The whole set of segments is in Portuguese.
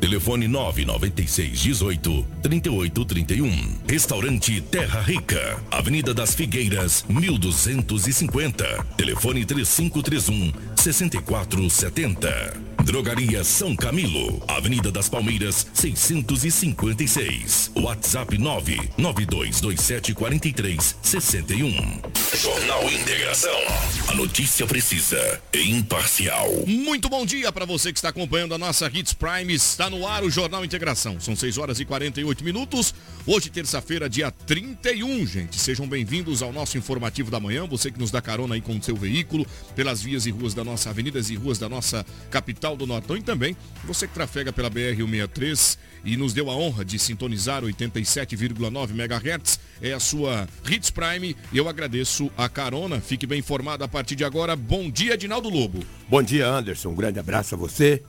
Telefone 996 18 38 31. Restaurante Terra Rica, Avenida das Figueiras, 1250. Telefone 3531 6470. Drogaria São Camilo, Avenida das Palmeiras, 656. WhatsApp 992274361. Jornal Integração. A notícia precisa e imparcial. Muito bom dia para você que está acompanhando a nossa Hits Prime. Está no ar o Jornal Integração. São 6 horas e 48 minutos. Hoje, terça-feira, dia 31, gente. Sejam bem-vindos ao nosso informativo da manhã. Você que nos dá carona aí com o seu veículo, pelas vias e ruas da nossa, avenidas e ruas da nossa capital do Nortão e também você que trafega pela BR-163 e nos deu a honra de sintonizar 87,9 MHz. É a sua Hits Prime e eu agradeço a carona. Fique bem informado a partir de agora. Bom dia, Dinaldo Lobo. Bom dia, Anderson. Um grande abraço a você.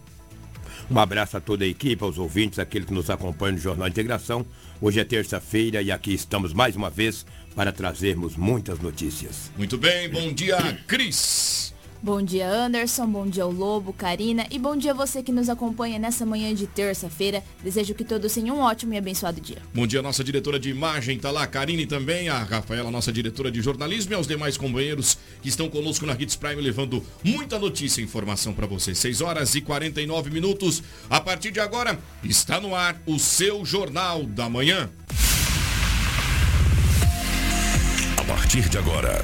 Um abraço a toda a equipe, aos ouvintes, aqueles que nos acompanham no Jornal Integração. Hoje é terça-feira e aqui estamos mais uma vez para trazermos muitas notícias. Muito bem, bom dia, Cris. Bom dia, Anderson. Bom dia, o Lobo, Karina. E bom dia você que nos acompanha nessa manhã de terça-feira. Desejo que todos tenham um ótimo e abençoado dia. Bom dia, nossa diretora de imagem, tá lá, Karine também, a Rafaela, nossa diretora de jornalismo e aos demais companheiros que estão conosco na Hits Prime, levando muita notícia e informação para vocês. 6 horas e 49 minutos. A partir de agora, está no ar o seu Jornal da Manhã. A partir de agora,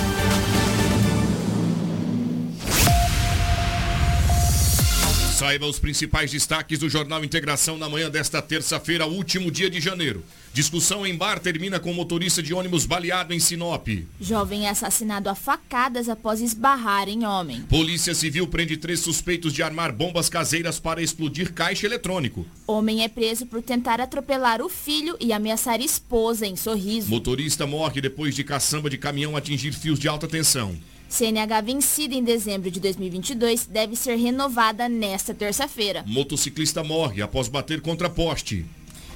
Saiba os principais destaques do Jornal Integração na manhã desta terça-feira, último dia de janeiro. Discussão em bar termina com motorista de ônibus baleado em Sinop. Jovem é assassinado a facadas após esbarrar em homem. Polícia Civil prende três suspeitos de armar bombas caseiras para explodir caixa eletrônico. Homem é preso por tentar atropelar o filho e ameaçar esposa em sorriso. Motorista morre depois de caçamba de caminhão atingir fios de alta tensão. CNH vencida em dezembro de 2022 deve ser renovada nesta terça-feira. Motociclista morre após bater contra poste.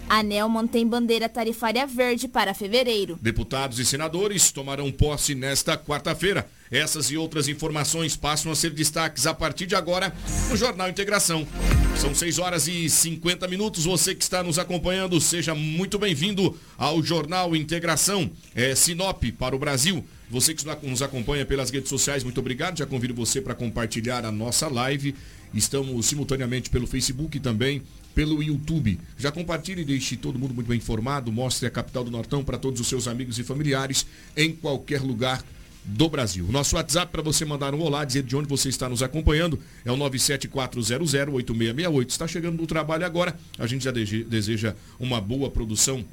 ANEL mantém bandeira tarifária verde para fevereiro. Deputados e senadores tomarão posse nesta quarta-feira. Essas e outras informações passam a ser destaques a partir de agora no Jornal Integração. São 6 horas e 50 minutos. Você que está nos acompanhando, seja muito bem-vindo ao Jornal Integração. É Sinop para o Brasil. Você que nos acompanha pelas redes sociais, muito obrigado. Já convido você para compartilhar a nossa live. Estamos simultaneamente pelo Facebook e também pelo YouTube. Já compartilhe e deixe todo mundo muito bem informado. Mostre a capital do Nortão para todos os seus amigos e familiares em qualquer lugar do Brasil. Nosso WhatsApp para você mandar um olá, dizer de onde você está nos acompanhando é o 974008668. Está chegando no trabalho agora. A gente já deseja uma boa produção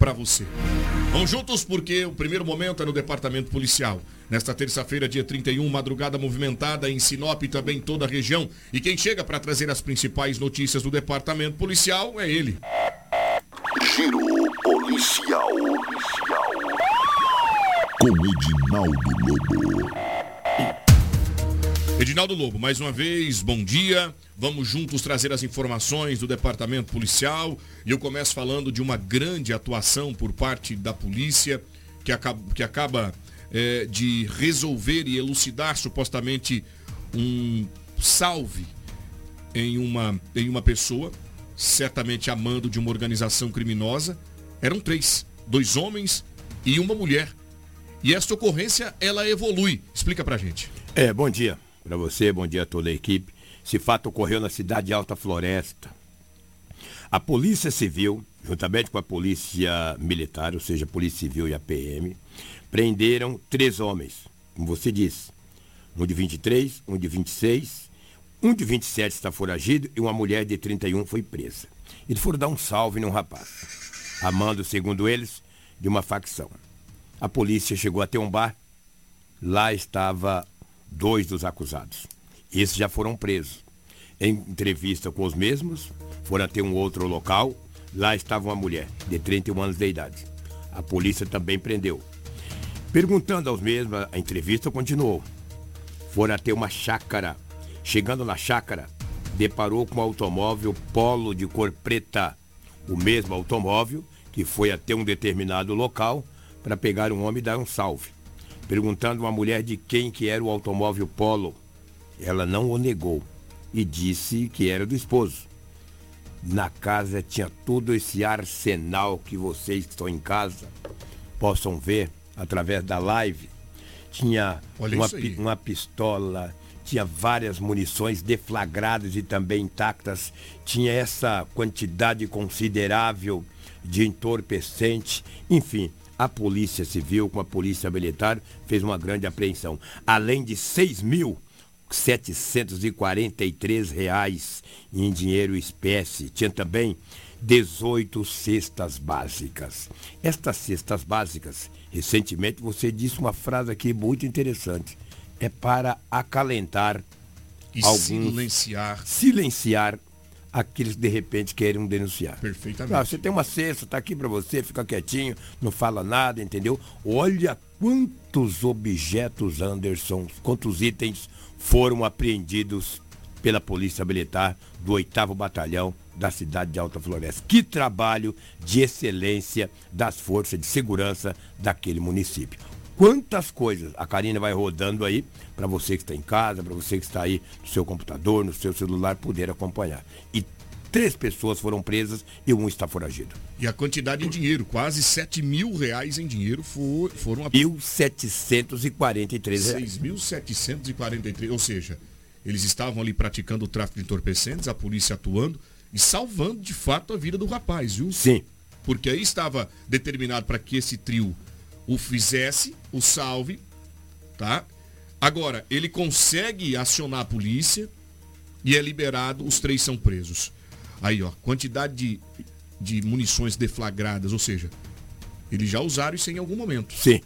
para você. Vamos juntos porque o primeiro momento é no departamento policial. Nesta terça-feira, dia 31, madrugada movimentada em Sinop e também toda a região. E quem chega para trazer as principais notícias do departamento policial é ele. Giro policial. policial. Com Edinaldo Lobo. Edinaldo Lobo, mais uma vez, bom dia. Vamos juntos trazer as informações do departamento policial. E eu começo falando de uma grande atuação por parte da polícia, que acaba, que acaba é, de resolver e elucidar supostamente um salve em uma, em uma pessoa, certamente amando de uma organização criminosa. Eram três, dois homens e uma mulher. E esta ocorrência, ela evolui. Explica pra gente. É, bom dia para você, bom dia a toda a equipe. Esse fato ocorreu na cidade de Alta Floresta. A Polícia Civil, juntamente com a Polícia Militar, ou seja, a Polícia Civil e a PM, prenderam três homens, como você disse. Um de 23, um de 26, um de 27 está foragido e uma mulher de 31 foi presa. Eles foram dar um salve num rapaz, amando, segundo eles, de uma facção. A polícia chegou até um bar. Lá estava dois dos acusados. Esses já foram presos. Em entrevista com os mesmos, foram até um outro local, Lá estava uma mulher de 31 anos de idade. A polícia também prendeu. Perguntando aos mesmos, a entrevista continuou. Foram até uma chácara. Chegando na chácara, deparou com um automóvel Polo de cor preta. O mesmo automóvel que foi até um determinado local para pegar um homem e dar um salve. Perguntando uma mulher de quem que era o automóvel Polo. Ela não o negou e disse que era do esposo. Na casa tinha todo esse arsenal que vocês que estão em casa possam ver através da live. Tinha uma, uma pistola, tinha várias munições deflagradas e também intactas, tinha essa quantidade considerável de entorpecente, enfim, a Polícia Civil com a Polícia Militar fez uma grande apreensão. Além de 6 mil 743 reais em dinheiro espécie. Tinha também 18 cestas básicas. Estas cestas básicas, recentemente você disse uma frase aqui muito interessante. É para acalentar e alguns, silenciar. silenciar aqueles que de repente querem denunciar. Perfeitamente. Ah, você tem uma cesta, está aqui para você, fica quietinho, não fala nada, entendeu? Olha quantos objetos, Anderson, quantos itens foram apreendidos pela Polícia Militar do 8 Batalhão da cidade de Alta Floresta. Que trabalho de excelência das forças de segurança daquele município. Quantas coisas a Karina vai rodando aí para você que está em casa, para você que está aí no seu computador, no seu celular, poder acompanhar. E três pessoas foram presas e um está foragido. E a quantidade em dinheiro, quase 7 mil reais em dinheiro for, foram... 1.743 reais. 6.743, ou seja, eles estavam ali praticando o tráfico de entorpecentes, a polícia atuando e salvando de fato a vida do rapaz, viu? Sim. Porque aí estava determinado para que esse trio o fizesse, o salve, tá? Agora, ele consegue acionar a polícia e é liberado, os três são presos. Aí, ó, quantidade de, de munições deflagradas, ou seja, eles já usaram isso em algum momento. Sim.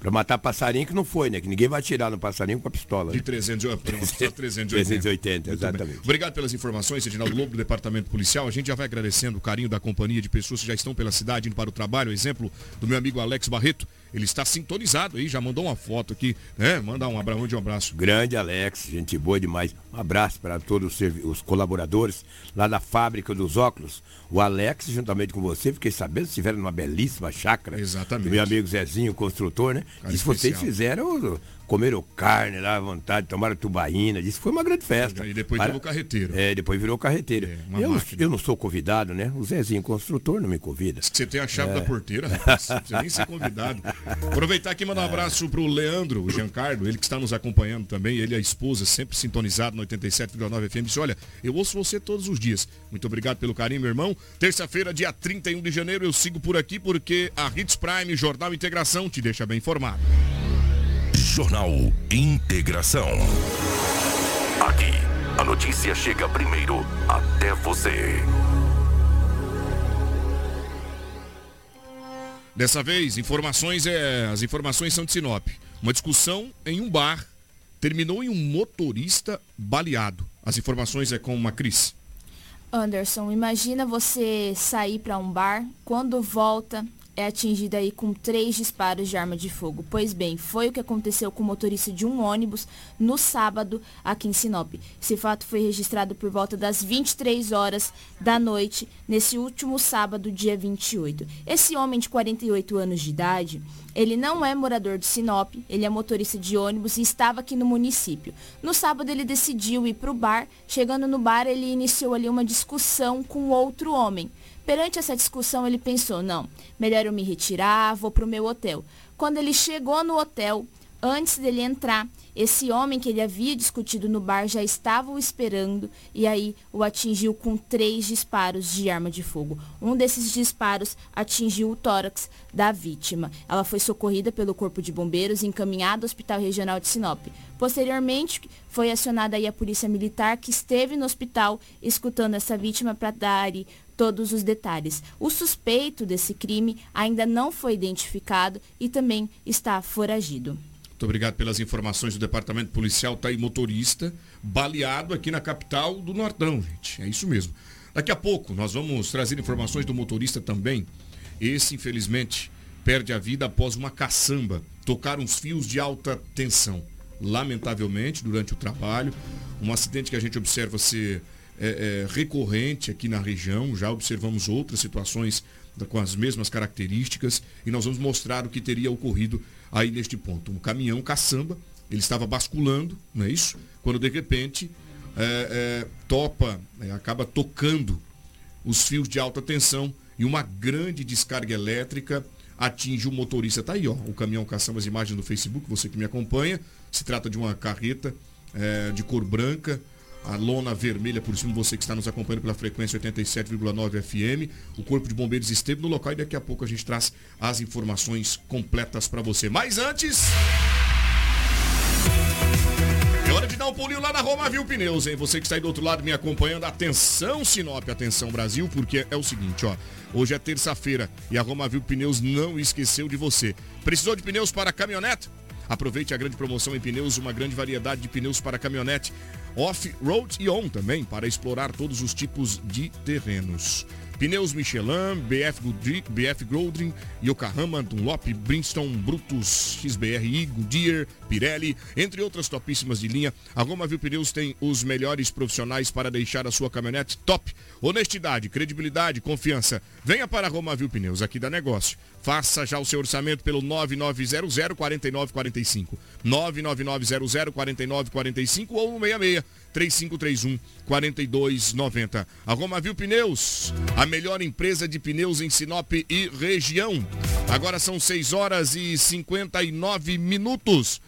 Para matar passarinho que não foi, né? Que ninguém vai atirar no passarinho com a pistola. De 300, né? 380. 380, exatamente. Obrigado pelas informações, Reginaldo Lobo, do Departamento Policial. A gente já vai agradecendo o carinho da companhia de pessoas que já estão pela cidade indo para o trabalho. exemplo do meu amigo Alex Barreto. Ele está sintonizado aí, já mandou uma foto aqui, né? Manda um abraço, um abraço. Grande Alex, gente boa demais. Um abraço para todos os colaboradores lá da fábrica dos óculos. O Alex, juntamente com você, fiquei sabendo, estiveram numa belíssima chácara. Exatamente. Do meu amigo Zezinho, construtor, né? E vocês fizeram comeram carne lá à vontade, tomaram tubaína, disse que foi uma grande festa. E depois Para... virou carreteiro. É, depois virou carreteiro. É, eu, não, eu, não, sou convidado, né? O Zezinho, construtor, não me convida. Você tem a chave é. da porteira, rapaz. Não precisa nem ser convidado. Aproveitar aqui e mandar um abraço pro Leandro, o Giancarlo, ele que está nos acompanhando também, ele e a esposa, sempre sintonizado no 87,9 FM. Disse, olha, eu ouço você todos os dias. Muito obrigado pelo carinho, meu irmão. Terça-feira, dia 31 de janeiro, eu sigo por aqui porque a Hits Prime, Jornal Integração, te deixa bem informado. Jornal Integração. Aqui, a notícia chega primeiro até você. Dessa vez, informações é, as informações são de Sinop. Uma discussão em um bar terminou em um motorista baleado. As informações é com uma Cris. Anderson, imagina você sair para um bar, quando volta, é atingida aí com três disparos de arma de fogo. Pois bem, foi o que aconteceu com o motorista de um ônibus no sábado aqui em Sinop. Esse fato foi registrado por volta das 23 horas da noite, nesse último sábado, dia 28. Esse homem de 48 anos de idade, ele não é morador de Sinop, ele é motorista de ônibus e estava aqui no município. No sábado ele decidiu ir para o bar. Chegando no bar, ele iniciou ali uma discussão com outro homem. Perante essa discussão, ele pensou: não, melhor eu me retirar, vou para o meu hotel. Quando ele chegou no hotel, antes dele entrar, esse homem que ele havia discutido no bar já estava o esperando e aí o atingiu com três disparos de arma de fogo. Um desses disparos atingiu o tórax da vítima. Ela foi socorrida pelo Corpo de Bombeiros e encaminhada ao Hospital Regional de Sinop. Posteriormente, foi acionada aí a Polícia Militar que esteve no hospital escutando essa vítima para dar todos os detalhes. O suspeito desse crime ainda não foi identificado e também está foragido. Muito obrigado pelas informações do Departamento Policial. Tá aí motorista baleado aqui na capital do Nortão, gente. É isso mesmo. Daqui a pouco nós vamos trazer informações do motorista também. Esse, infelizmente, perde a vida após uma caçamba tocar uns fios de alta tensão. Lamentavelmente, durante o trabalho, um acidente que a gente observa ser é, é, recorrente aqui na região, já observamos outras situações com as mesmas características e nós vamos mostrar o que teria ocorrido aí neste ponto. Um caminhão caçamba, ele estava basculando, não é isso? Quando de repente é, é, topa, é, acaba tocando os fios de alta tensão e uma grande descarga elétrica atinge o motorista. Tá aí, ó, o caminhão caçamba, as imagens no Facebook, você que me acompanha. Se trata de uma carreta é, de cor branca, a lona vermelha por cima, você que está nos acompanhando pela frequência 87,9 FM. O Corpo de Bombeiros esteve no local e daqui a pouco a gente traz as informações completas para você. Mas antes. É hora de dar um pulinho lá na Roma Viu Pneus, hein? Você que está aí do outro lado me acompanhando, atenção Sinop, atenção Brasil, porque é o seguinte, ó. Hoje é terça-feira e a Roma Viu Pneus não esqueceu de você. Precisou de pneus para caminhonete? Aproveite a grande promoção em pneus, uma grande variedade de pneus para caminhonete, off-road e on também, para explorar todos os tipos de terrenos. Pneus Michelin, BF, Goodrich, BF Goldring, Yokohama, Dunlop, Bridgestone, Brutus, XBRI, Goodyear, Pirelli, entre outras topíssimas de linha. A Roma Viu Pneus tem os melhores profissionais para deixar a sua caminhonete top. Honestidade, credibilidade, confiança. Venha para a Roma Viu Pneus, aqui da negócio. Faça já o seu orçamento pelo 9900 4945. 99900 4945 ou 166 3531 4290. A Roma Viu Pneus, a melhor empresa de pneus em Sinop e região. Agora são 6 horas e 59 minutos.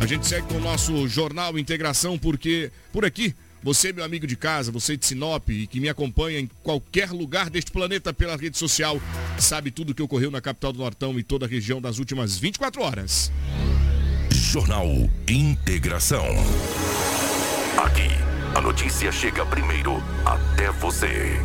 A gente segue com o nosso jornal Integração porque por aqui você, meu amigo de casa, você de Sinop e que me acompanha em qualquer lugar deste planeta pela rede social, sabe tudo o que ocorreu na capital do Nortão e toda a região das últimas 24 horas. Jornal Integração. Aqui, a notícia chega primeiro até você.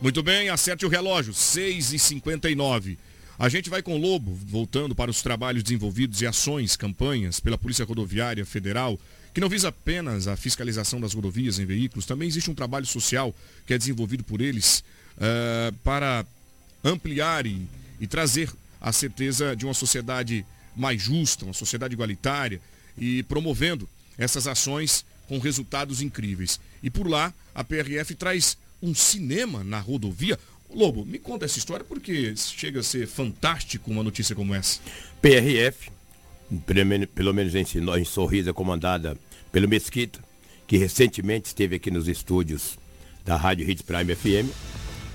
Muito bem, acerte o relógio, 6h59. A gente vai com o Lobo, voltando para os trabalhos desenvolvidos e ações, campanhas pela Polícia Rodoviária Federal, que não visa apenas a fiscalização das rodovias em veículos, também existe um trabalho social que é desenvolvido por eles uh, para ampliar e, e trazer a certeza de uma sociedade mais justa, uma sociedade igualitária e promovendo essas ações com resultados incríveis. E por lá, a PRF traz um cinema na rodovia, Lobo, me conta essa história porque chega a ser fantástico uma notícia como essa. PRF, pelo menos em, em Sorriso, é comandada pelo Mesquita, que recentemente esteve aqui nos estúdios da Rádio Hits Prime FM.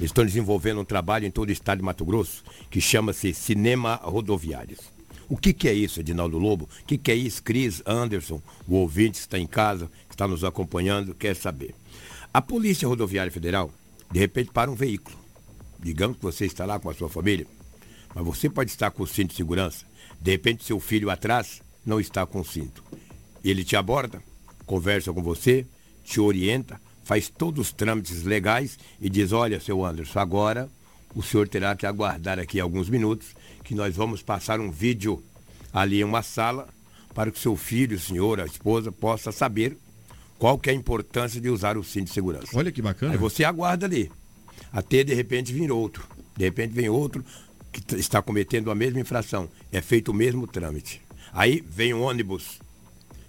Estão desenvolvendo um trabalho em todo o estado de Mato Grosso que chama-se Cinema Rodoviários. O que, que, é isso, Edinaldo Lobo? O que, que, é isso, Cris Anderson, o ouvinte que está em casa, que está nos acompanhando, quer saber? A Polícia Rodoviária Federal, de repente, para um veículo digamos que você está lá com a sua família, mas você pode estar com o cinto de segurança. De repente, seu filho atrás não está com o cinto. Ele te aborda, conversa com você, te orienta, faz todos os trâmites legais e diz: Olha, seu Anderson, agora o senhor terá que aguardar aqui alguns minutos, que nós vamos passar um vídeo ali em uma sala para que seu filho, o senhor, a esposa possa saber qual que é a importância de usar o cinto de segurança. Olha que bacana. Aí você aguarda ali até de repente vir outro. De repente vem outro que está cometendo a mesma infração. É feito o mesmo trâmite. Aí vem um ônibus.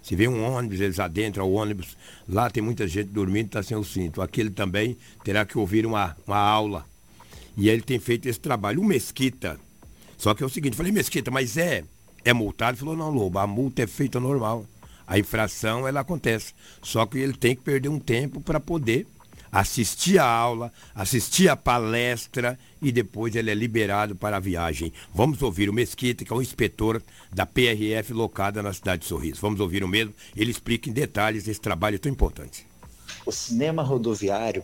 Se vem um ônibus, eles adentram ao ônibus, lá tem muita gente dormindo, está sem o cinto. Aquele também terá que ouvir uma, uma aula. E ele tem feito esse trabalho. O Mesquita, só que é o seguinte, falei, Mesquita, mas é, é multado? Ele falou, não, Lobo, a multa é feita normal. A infração, ela acontece. Só que ele tem que perder um tempo para poder assistir a aula, assistir a palestra e depois ele é liberado para a viagem. Vamos ouvir o Mesquita, que é o inspetor da PRF locada na cidade de Sorriso. Vamos ouvir o mesmo, ele explica em detalhes esse trabalho tão importante. O cinema rodoviário,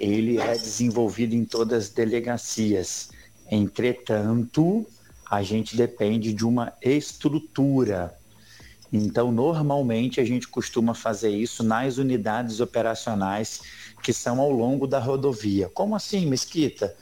ele é desenvolvido em todas as delegacias. Entretanto, a gente depende de uma estrutura então, normalmente a gente costuma fazer isso nas unidades operacionais que são ao longo da rodovia. Como assim, Mesquita?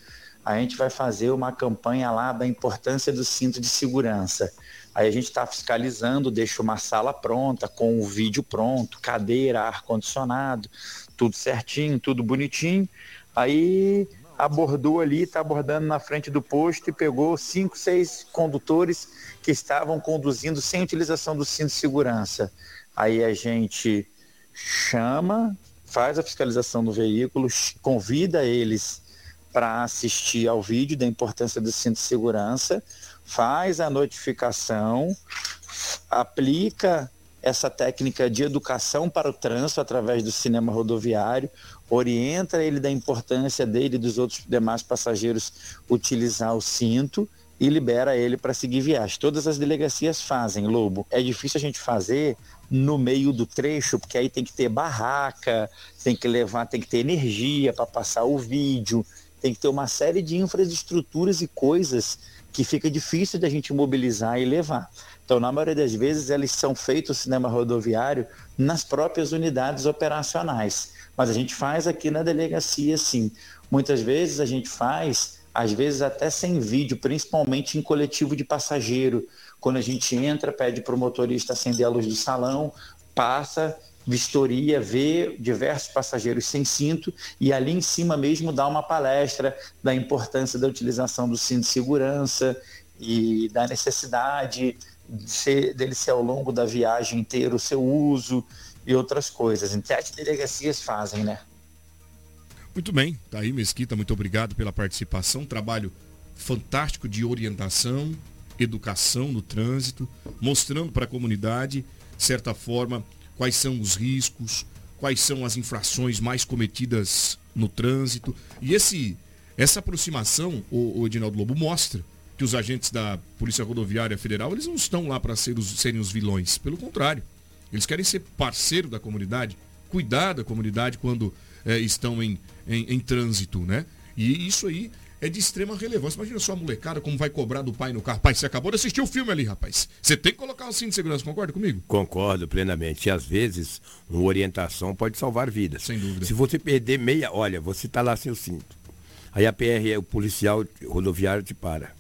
a gente vai fazer uma campanha lá da importância do cinto de segurança. Aí a gente está fiscalizando, deixa uma sala pronta, com o vídeo pronto, cadeira, ar-condicionado, tudo certinho, tudo bonitinho. Aí abordou ali, está abordando na frente do posto e pegou cinco, seis condutores que estavam conduzindo sem utilização do cinto de segurança. Aí a gente chama, faz a fiscalização do veículo, convida eles para assistir ao vídeo da importância do cinto de segurança, faz a notificação, aplica essa técnica de educação para o trânsito através do cinema rodoviário, orienta ele da importância dele e dos outros demais passageiros utilizar o cinto e libera ele para seguir viagem. Todas as delegacias fazem, Lobo. É difícil a gente fazer no meio do trecho, porque aí tem que ter barraca, tem que levar, tem que ter energia para passar o vídeo, tem que ter uma série de infraestruturas e coisas que fica difícil da gente mobilizar e levar. Então, na maioria das vezes, eles são feitos cinema rodoviário nas próprias unidades operacionais. Mas a gente faz aqui na delegacia, sim. Muitas vezes a gente faz, às vezes até sem vídeo, principalmente em coletivo de passageiro. Quando a gente entra, pede para o motorista acender a luz do salão, passa, vistoria, vê diversos passageiros sem cinto e ali em cima mesmo dá uma palestra da importância da utilização do cinto de segurança e da necessidade de ser, dele ser ao longo da viagem inteira o seu uso e outras coisas. Em sete delegacias fazem, né? Muito bem, tá aí Mesquita, muito obrigado pela participação, trabalho fantástico de orientação, educação no trânsito, mostrando para a comunidade, de certa forma, quais são os riscos, quais são as infrações mais cometidas no trânsito. E esse, essa aproximação, o, o Edinaldo Lobo, mostra que os agentes da Polícia Rodoviária Federal, eles não estão lá para ser serem os vilões. Pelo contrário, eles querem ser parceiro da comunidade, cuidar da comunidade quando é, estão em, em, em trânsito, né? E isso aí é de extrema relevância. Imagina só a molecada como vai cobrar do pai no carro. Pai, você acabou de assistir o filme ali, rapaz. Você tem que colocar o cinto de segurança, concorda comigo? Concordo plenamente. E às vezes, uma orientação pode salvar vidas. Sem dúvida. Se você perder meia, olha, você está lá sem o cinto. Aí a PR, o policial rodoviário te para.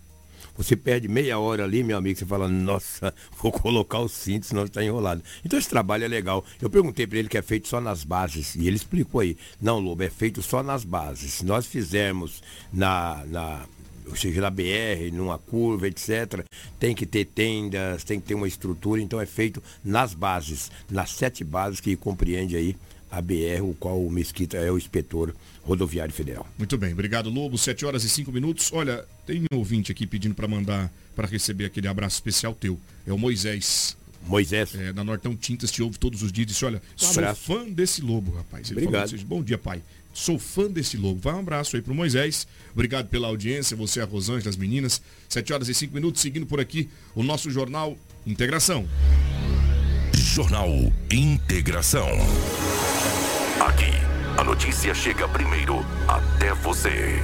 Você perde meia hora ali, meu amigo, você fala, nossa, vou colocar o cinto, senão está enrolado. Então esse trabalho é legal. Eu perguntei para ele que é feito só nas bases, e ele explicou aí. Não, Lobo, é feito só nas bases. Se nós fizermos na, na ou seja, na BR, numa curva, etc. Tem que ter tendas, tem que ter uma estrutura, então é feito nas bases, nas sete bases que compreende aí a BR, o qual o Mesquita é o inspetor rodoviário federal. Muito bem, obrigado Lobo, 7 horas e 5 minutos. Olha, tem um ouvinte aqui pedindo para mandar, para receber aquele abraço especial teu. É o Moisés. Moisés. É, na Nortão Tintas te ouve todos os dias. Disse, olha, um sou abraço. fã desse lobo, rapaz. Ele Obrigado. falou, bom dia, pai. Sou fã desse lobo. Vai um abraço aí pro Moisés. Obrigado pela audiência, você, a Rosângela, as meninas. 7 horas e 5 minutos, seguindo por aqui o nosso jornal Integração. Jornal Integração. Aqui, a notícia chega primeiro até você.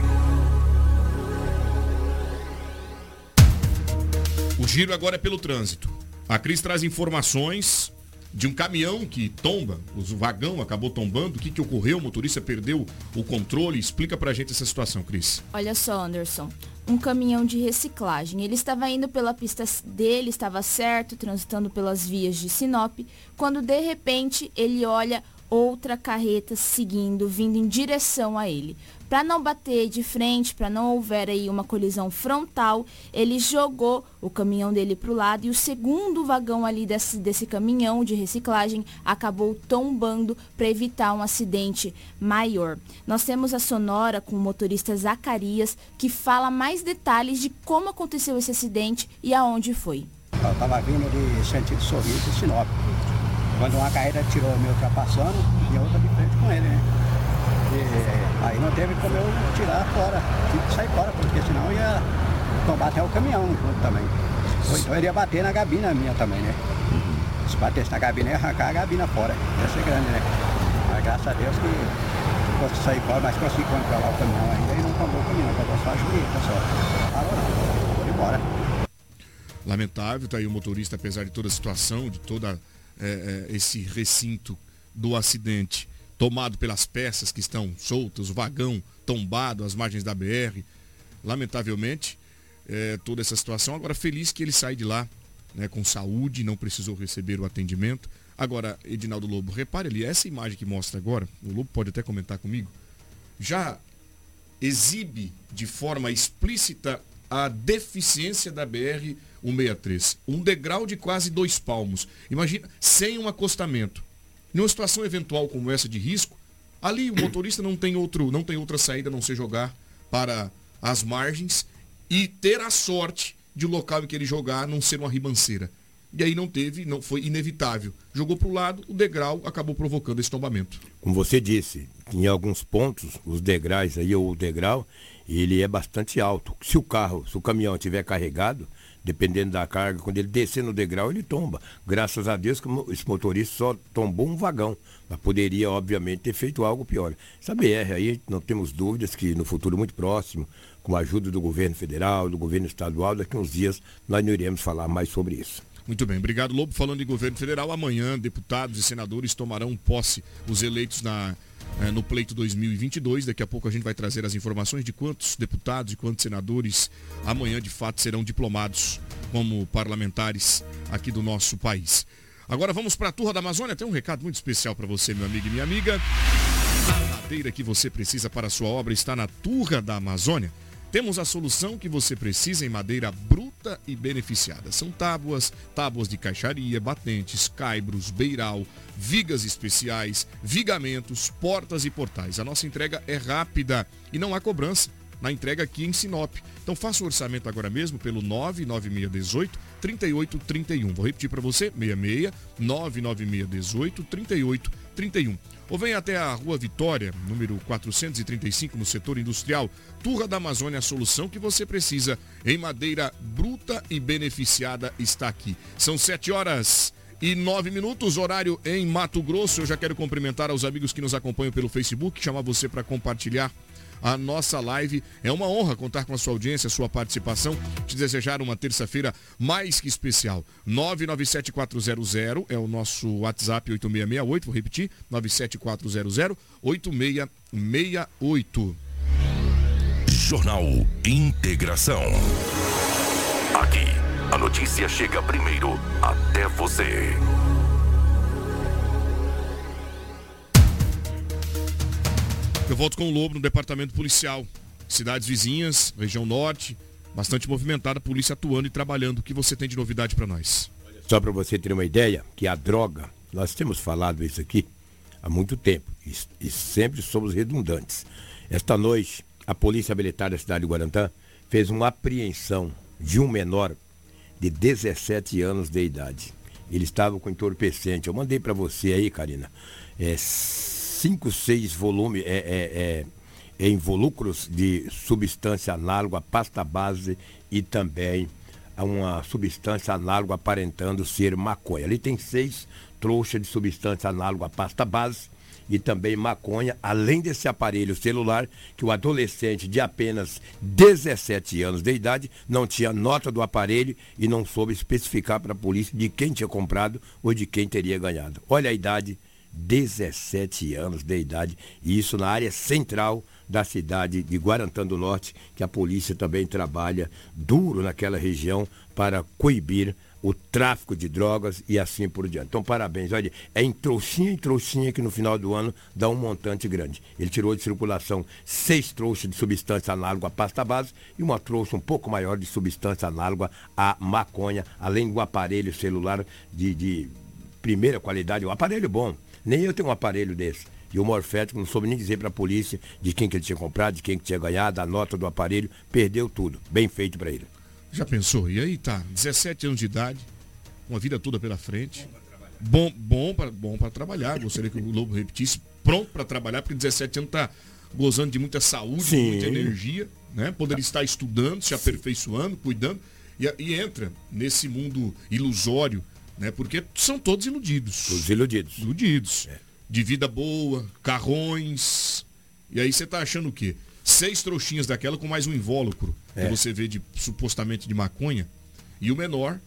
O giro agora é pelo trânsito. A Cris traz informações de um caminhão que tomba, o vagão acabou tombando. O que, que ocorreu? O motorista perdeu o controle. Explica pra gente essa situação, Cris. Olha só, Anderson. Um caminhão de reciclagem. Ele estava indo pela pista dele, estava certo, transitando pelas vias de Sinop, quando de repente ele olha outra carreta seguindo, vindo em direção a ele. Para não bater de frente, para não houver aí uma colisão frontal, ele jogou o caminhão dele para o lado e o segundo vagão ali desse, desse caminhão de reciclagem acabou tombando para evitar um acidente maior. Nós temos a sonora com o motorista Zacarias que fala mais detalhes de como aconteceu esse acidente e aonde foi. Eu estava vindo de sentido sorriso Sinop. Quando uma carreta tirou me ultrapassando e a outra de frente com ele, né? E aí não teve como eu tirar fora, tive que sair fora, porque senão ia tombar até o caminhão junto também. Ou então ele ia bater na gabina minha também, né? Se batesse na gabina, ia arrancar a gabina fora. Ia ser grande, né? Mas graças a Deus que consegui sair fora, mas consegui controlar o caminhão ainda e não tombou o caminhão, tombou só a juíza só. Parou não, foi embora. Lamentável, tá aí o motorista, apesar de toda a situação, de toda é, esse recinto do acidente tomado pelas peças que estão soltas, o vagão tombado às margens da BR. lamentavelmente, é, toda essa situação. Agora, feliz que ele sai de lá né, com saúde, não precisou receber o atendimento. Agora, Edinaldo Lobo, repare ali, essa imagem que mostra agora, o Lobo pode até comentar comigo, já exibe de forma explícita a deficiência da BR 163. Um degrau de quase dois palmos. Imagina, sem um acostamento. Numa situação eventual como essa de risco, ali o motorista não tem, outro, não tem outra saída a não ser jogar para as margens e ter a sorte de o local em que ele jogar não ser uma ribanceira. E aí não teve, não foi inevitável. Jogou para o lado, o degrau acabou provocando esse tombamento. Como você disse, em alguns pontos, os degraus aí, ou o degrau, ele é bastante alto. Se o carro, se o caminhão estiver carregado, dependendo da carga, quando ele descer no degrau, ele tomba. Graças a Deus que esse motorista só tombou um vagão. Mas poderia, obviamente, ter feito algo pior. Essa BR aí, não temos dúvidas que no futuro muito próximo, com a ajuda do governo federal, do governo estadual, daqui a uns dias nós não iremos falar mais sobre isso. Muito bem, obrigado Lobo. Falando em governo federal, amanhã deputados e senadores tomarão posse, os eleitos na, é, no pleito 2022. Daqui a pouco a gente vai trazer as informações de quantos deputados e quantos senadores amanhã de fato serão diplomados como parlamentares aqui do nosso país. Agora vamos para a Turra da Amazônia. Tem um recado muito especial para você, meu amigo e minha amiga. A madeira que você precisa para a sua obra está na Turra da Amazônia. Temos a solução que você precisa em madeira bruta e beneficiada. São tábuas, tábuas de caixaria, batentes, caibros, beiral, vigas especiais, vigamentos, portas e portais. A nossa entrega é rápida e não há cobrança na entrega aqui em Sinop. Então faça o orçamento agora mesmo pelo 99618 3831. Vou repetir para você, 66 99618 3831. Ou venha até a Rua Vitória, número 435, no setor industrial. Turra da Amazônia, a solução que você precisa em madeira bruta e beneficiada está aqui. São sete horas e nove minutos, horário em Mato Grosso. Eu já quero cumprimentar aos amigos que nos acompanham pelo Facebook, chamar você para compartilhar a nossa live. É uma honra contar com a sua audiência, a sua participação. Te desejar uma terça-feira mais que especial. 997400 é o nosso WhatsApp 8668, vou repetir, 97400 8668. Jornal Integração. Aqui, a notícia chega primeiro até você. Eu volto com o Lobo no departamento policial. Cidades vizinhas, região norte, bastante movimentada, polícia atuando e trabalhando. O que você tem de novidade para nós? Só para você ter uma ideia, que a droga, nós temos falado isso aqui há muito tempo e, e sempre somos redundantes. Esta noite, a Polícia Militar da cidade de Guarantã fez uma apreensão de um menor de 17 anos de idade. Ele estava com entorpecente. Eu mandei para você aí, Karina. É, cinco, seis volumes é, é, é, involucros de substância análoga, pasta base e também uma substância análoga aparentando ser maconha. Ali tem seis trouxas de substância análoga, pasta base e também maconha, além desse aparelho celular que o adolescente de apenas 17 anos de idade não tinha nota do aparelho e não soube especificar para a polícia de quem tinha comprado ou de quem teria ganhado. Olha a idade 17 anos de idade, e isso na área central da cidade de Guarantã do Norte, que a polícia também trabalha duro naquela região para coibir o tráfico de drogas e assim por diante. Então, parabéns. Olha, é em trouxinha em trouxinha que no final do ano dá um montante grande. Ele tirou de circulação seis trouxas de substância análoga à pasta base e uma trouxa um pouco maior de substância análoga à maconha, além do aparelho celular de, de primeira qualidade, um aparelho bom, nem eu tenho um aparelho desse. E o morfético não soube nem dizer para a polícia de quem que ele tinha comprado, de quem que tinha ganhado, a nota do aparelho, perdeu tudo. Bem feito para ele. Já pensou? E aí tá, 17 anos de idade, uma vida toda pela frente. Bom, bom para bom para trabalhar. Gostaria que o Lobo repetisse, pronto para trabalhar, porque 17 anos tá gozando de muita saúde, Sim. muita energia, né? Poderia estar estudando, se aperfeiçoando, cuidando e, e entra nesse mundo ilusório né? Porque são todos iludidos. Os iludidos. Iludidos. É. De vida boa, carrões. E aí você está achando o quê? Seis trouxinhas daquela com mais um invólucro é. que você vê de supostamente de maconha. E o menor,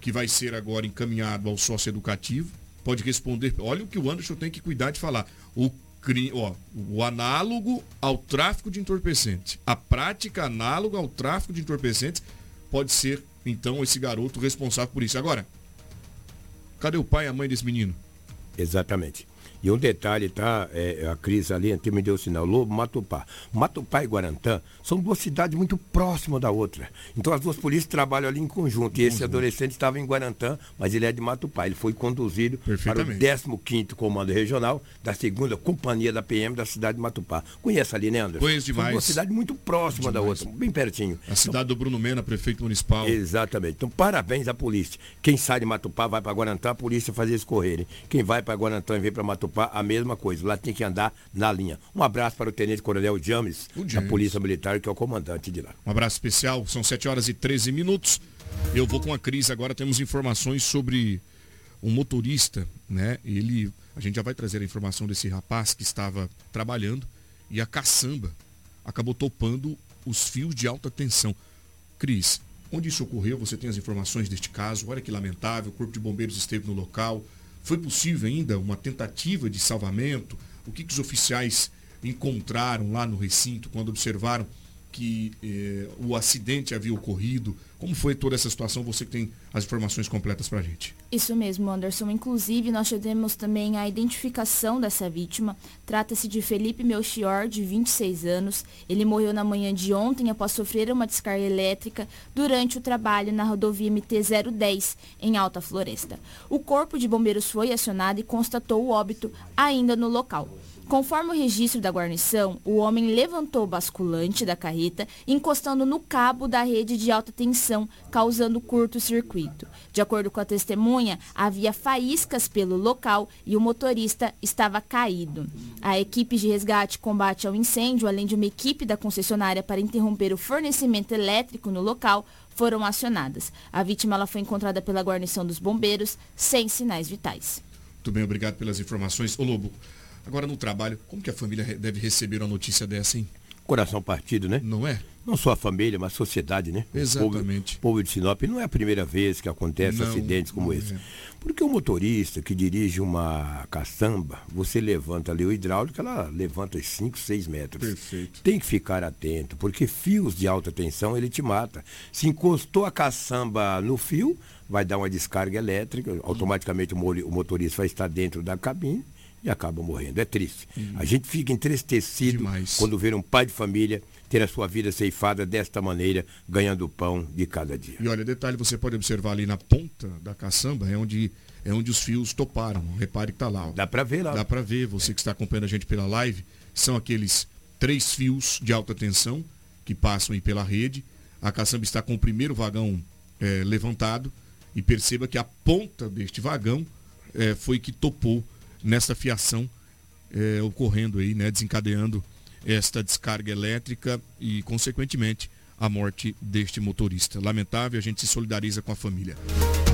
que vai ser agora encaminhado ao sócio educativo, pode responder. Olha o que o Anderson tem que cuidar de falar. O ó, o análogo ao tráfico de entorpecentes. A prática análoga ao tráfico de entorpecentes pode ser, então, esse garoto responsável por isso. Agora, cadê o pai e a mãe desse menino? Exatamente. E um detalhe, tá? É, a Cris ali até me deu o sinal. Lobo, Matupá. Matupá e Guarantã são duas cidades muito próximas da outra. Então as duas polícias trabalham ali em conjunto. E esse adolescente estava em Guarantã, mas ele é de Matupá. Ele foi conduzido para o 15 Comando Regional da segunda Companhia da PM da cidade de Matupá. Conhece ali, né, Anderson? Conheço demais. São duas cidades muito próximas da outra, bem pertinho. A cidade então, do Bruno Mena, prefeito municipal. Exatamente. Então, parabéns à polícia. Quem sai de Matupá vai para Guarantã, a polícia faz eles correrem. Quem vai para Guarantã e vem para Matupá, a mesma coisa. Lá tem que andar na linha. Um abraço para o Tenente Coronel James, da Polícia Militar, que é o comandante de lá. Um abraço especial, são 7 horas e 13 minutos. Eu vou com a Cris, agora temos informações sobre um motorista, né? Ele, a gente já vai trazer a informação desse rapaz que estava trabalhando e a caçamba acabou topando os fios de alta tensão. Cris, onde isso ocorreu? Você tem as informações deste caso? Olha que lamentável, o Corpo de Bombeiros esteve no local. Foi possível ainda uma tentativa de salvamento? O que, que os oficiais encontraram lá no recinto quando observaram que eh, o acidente havia ocorrido? Como foi toda essa situação? Você que tem as informações completas para a gente. Isso mesmo, Anderson. Inclusive, nós tivemos também a identificação dessa vítima. Trata-se de Felipe Melchior, de 26 anos. Ele morreu na manhã de ontem após sofrer uma descarga elétrica durante o trabalho na rodovia MT-010, em Alta Floresta. O corpo de bombeiros foi acionado e constatou o óbito ainda no local. Conforme o registro da guarnição, o homem levantou o basculante da carreta, encostando no cabo da rede de alta tensão, causando curto-circuito. De acordo com a testemunha, havia faíscas pelo local e o motorista estava caído. A equipe de resgate combate ao incêndio, além de uma equipe da concessionária para interromper o fornecimento elétrico no local, foram acionadas. A vítima ela foi encontrada pela guarnição dos bombeiros, sem sinais vitais. Muito bem, obrigado pelas informações. Ô Lobo, Agora no trabalho, como que a família deve receber uma notícia dessa, hein? Coração partido, né? Não é? Não só a família, mas a sociedade, né? Exatamente. O povo, povo de Sinop não é a primeira vez que acontece não, acidentes como esse. É. Porque o motorista que dirige uma caçamba, você levanta ali o hidráulico, ela levanta 5, 6 metros. Perfeito. Tem que ficar atento, porque fios de alta tensão ele te mata. Se encostou a caçamba no fio, vai dar uma descarga elétrica, automaticamente o motorista vai estar dentro da cabine e acabam morrendo. É triste. Hum. A gente fica entristecido Demais. quando vê um pai de família ter a sua vida ceifada desta maneira, ganhando o pão de cada dia. E olha, detalhe, você pode observar ali na ponta da caçamba, é onde, é onde os fios toparam. Repare que está lá. Ó. Dá para ver lá. Dá para ver, você que está acompanhando a gente pela live, são aqueles três fios de alta tensão que passam aí pela rede. A caçamba está com o primeiro vagão é, levantado e perceba que a ponta deste vagão é, foi que topou nessa fiação é, ocorrendo aí, né, desencadeando esta descarga elétrica e, consequentemente, a morte deste motorista. Lamentável, a gente se solidariza com a família.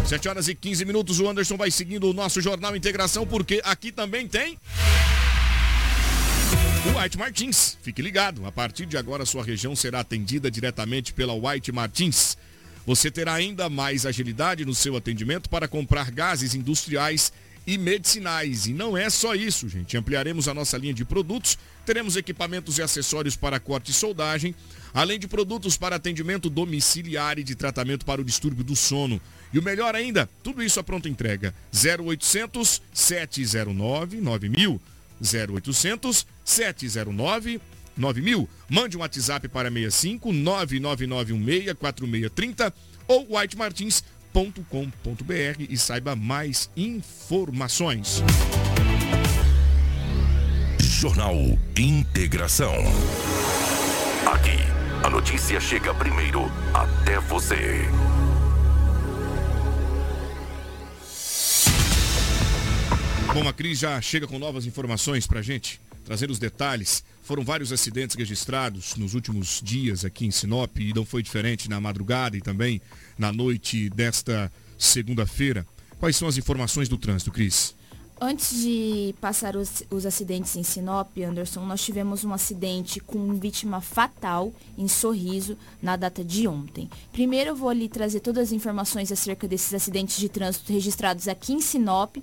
7 horas e 15 minutos, o Anderson vai seguindo o nosso Jornal Integração, porque aqui também tem o White Martins. Fique ligado, a partir de agora sua região será atendida diretamente pela White Martins. Você terá ainda mais agilidade no seu atendimento para comprar gases industriais e medicinais. E não é só isso, gente. Ampliaremos a nossa linha de produtos, teremos equipamentos e acessórios para corte e soldagem, além de produtos para atendimento domiciliar e de tratamento para o distúrbio do sono. E o melhor ainda, tudo isso a pronta entrega. 0800 709 9000. 0800 709 9000. Mande um WhatsApp para 65 99916 4630 ou White Martins www.integração.com.br e saiba mais informações. Jornal Integração. Aqui, a notícia chega primeiro até você. Bom, a Cris já chega com novas informações para gente, trazendo os detalhes foram vários acidentes registrados nos últimos dias aqui em Sinop e não foi diferente na madrugada e também na noite desta segunda-feira. Quais são as informações do trânsito, Cris? Antes de passar os, os, acidentes em Sinop, Anderson, nós tivemos um acidente com vítima fatal em Sorriso na data de ontem. Primeiro eu vou ali trazer todas as informações acerca desses acidentes de trânsito registrados aqui em Sinop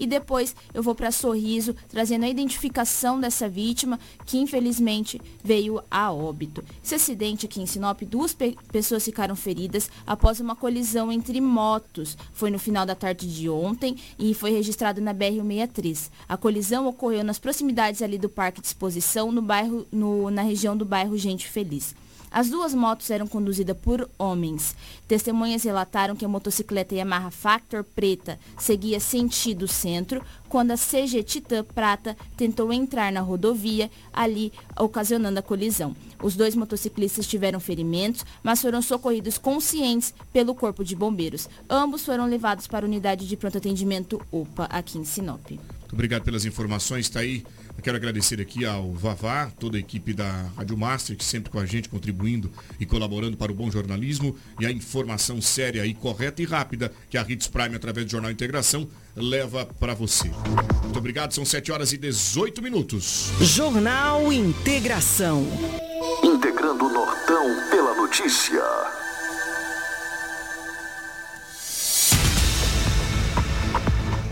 e depois eu vou para Sorriso, trazendo a identificação dessa vítima, que infelizmente veio a óbito. Esse acidente aqui em Sinop, duas pe pessoas ficaram feridas após uma colisão entre motos. Foi no final da tarde de ontem e foi registrado na BR-163. A colisão ocorreu nas proximidades ali do Parque de Exposição, no bairro, no, na região do bairro Gente Feliz. As duas motos eram conduzidas por homens. Testemunhas relataram que a motocicleta Yamaha Factor preta seguia sentido centro quando a CG Titan prata tentou entrar na rodovia, ali ocasionando a colisão. Os dois motociclistas tiveram ferimentos, mas foram socorridos conscientes pelo Corpo de Bombeiros. Ambos foram levados para a unidade de pronto atendimento UPA aqui em Sinop. Muito obrigado pelas informações. Está aí eu quero agradecer aqui ao Vavá, toda a equipe da Rádio Master, que sempre com a gente contribuindo e colaborando para o bom jornalismo e a informação séria e correta e rápida que a Hits Prime, através do Jornal Integração, leva para você. Muito obrigado, são 7 horas e 18 minutos. Jornal Integração. Integrando o Nortão pela notícia.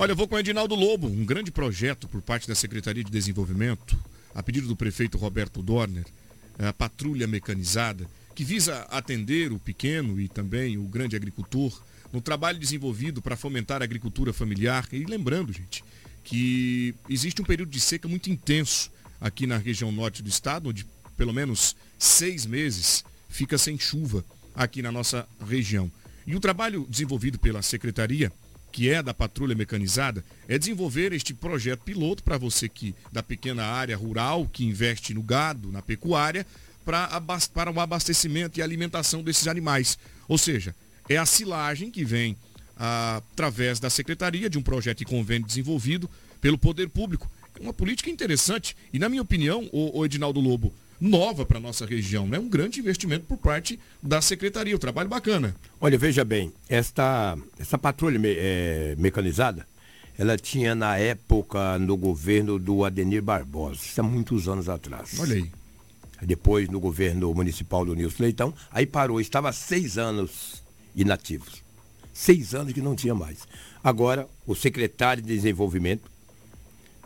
Olha, eu vou com o Edinaldo Lobo, um grande projeto por parte da Secretaria de Desenvolvimento, a pedido do prefeito Roberto Dorner, a patrulha mecanizada, que visa atender o pequeno e também o grande agricultor no trabalho desenvolvido para fomentar a agricultura familiar. E lembrando, gente, que existe um período de seca muito intenso aqui na região norte do estado, onde pelo menos seis meses fica sem chuva aqui na nossa região. E o trabalho desenvolvido pela Secretaria que é da patrulha mecanizada, é desenvolver este projeto piloto para você que da pequena área rural, que investe no gado, na pecuária, para para o abastecimento e alimentação desses animais. Ou seja, é a silagem que vem ah, através da secretaria de um projeto de convênio desenvolvido pelo poder público. É uma política interessante e, na minha opinião, o, o Edinaldo Lobo, nova para a nossa região, né? Um grande investimento por parte da secretaria, um trabalho bacana. Olha, veja bem, esta, essa patrulha me, é, mecanizada, ela tinha na época no governo do Adenir Barbosa, isso há muitos anos atrás. Olha aí. Depois no governo municipal do Nilson Leitão, aí parou, estava seis anos inativos. Seis anos que não tinha mais. Agora, o secretário de desenvolvimento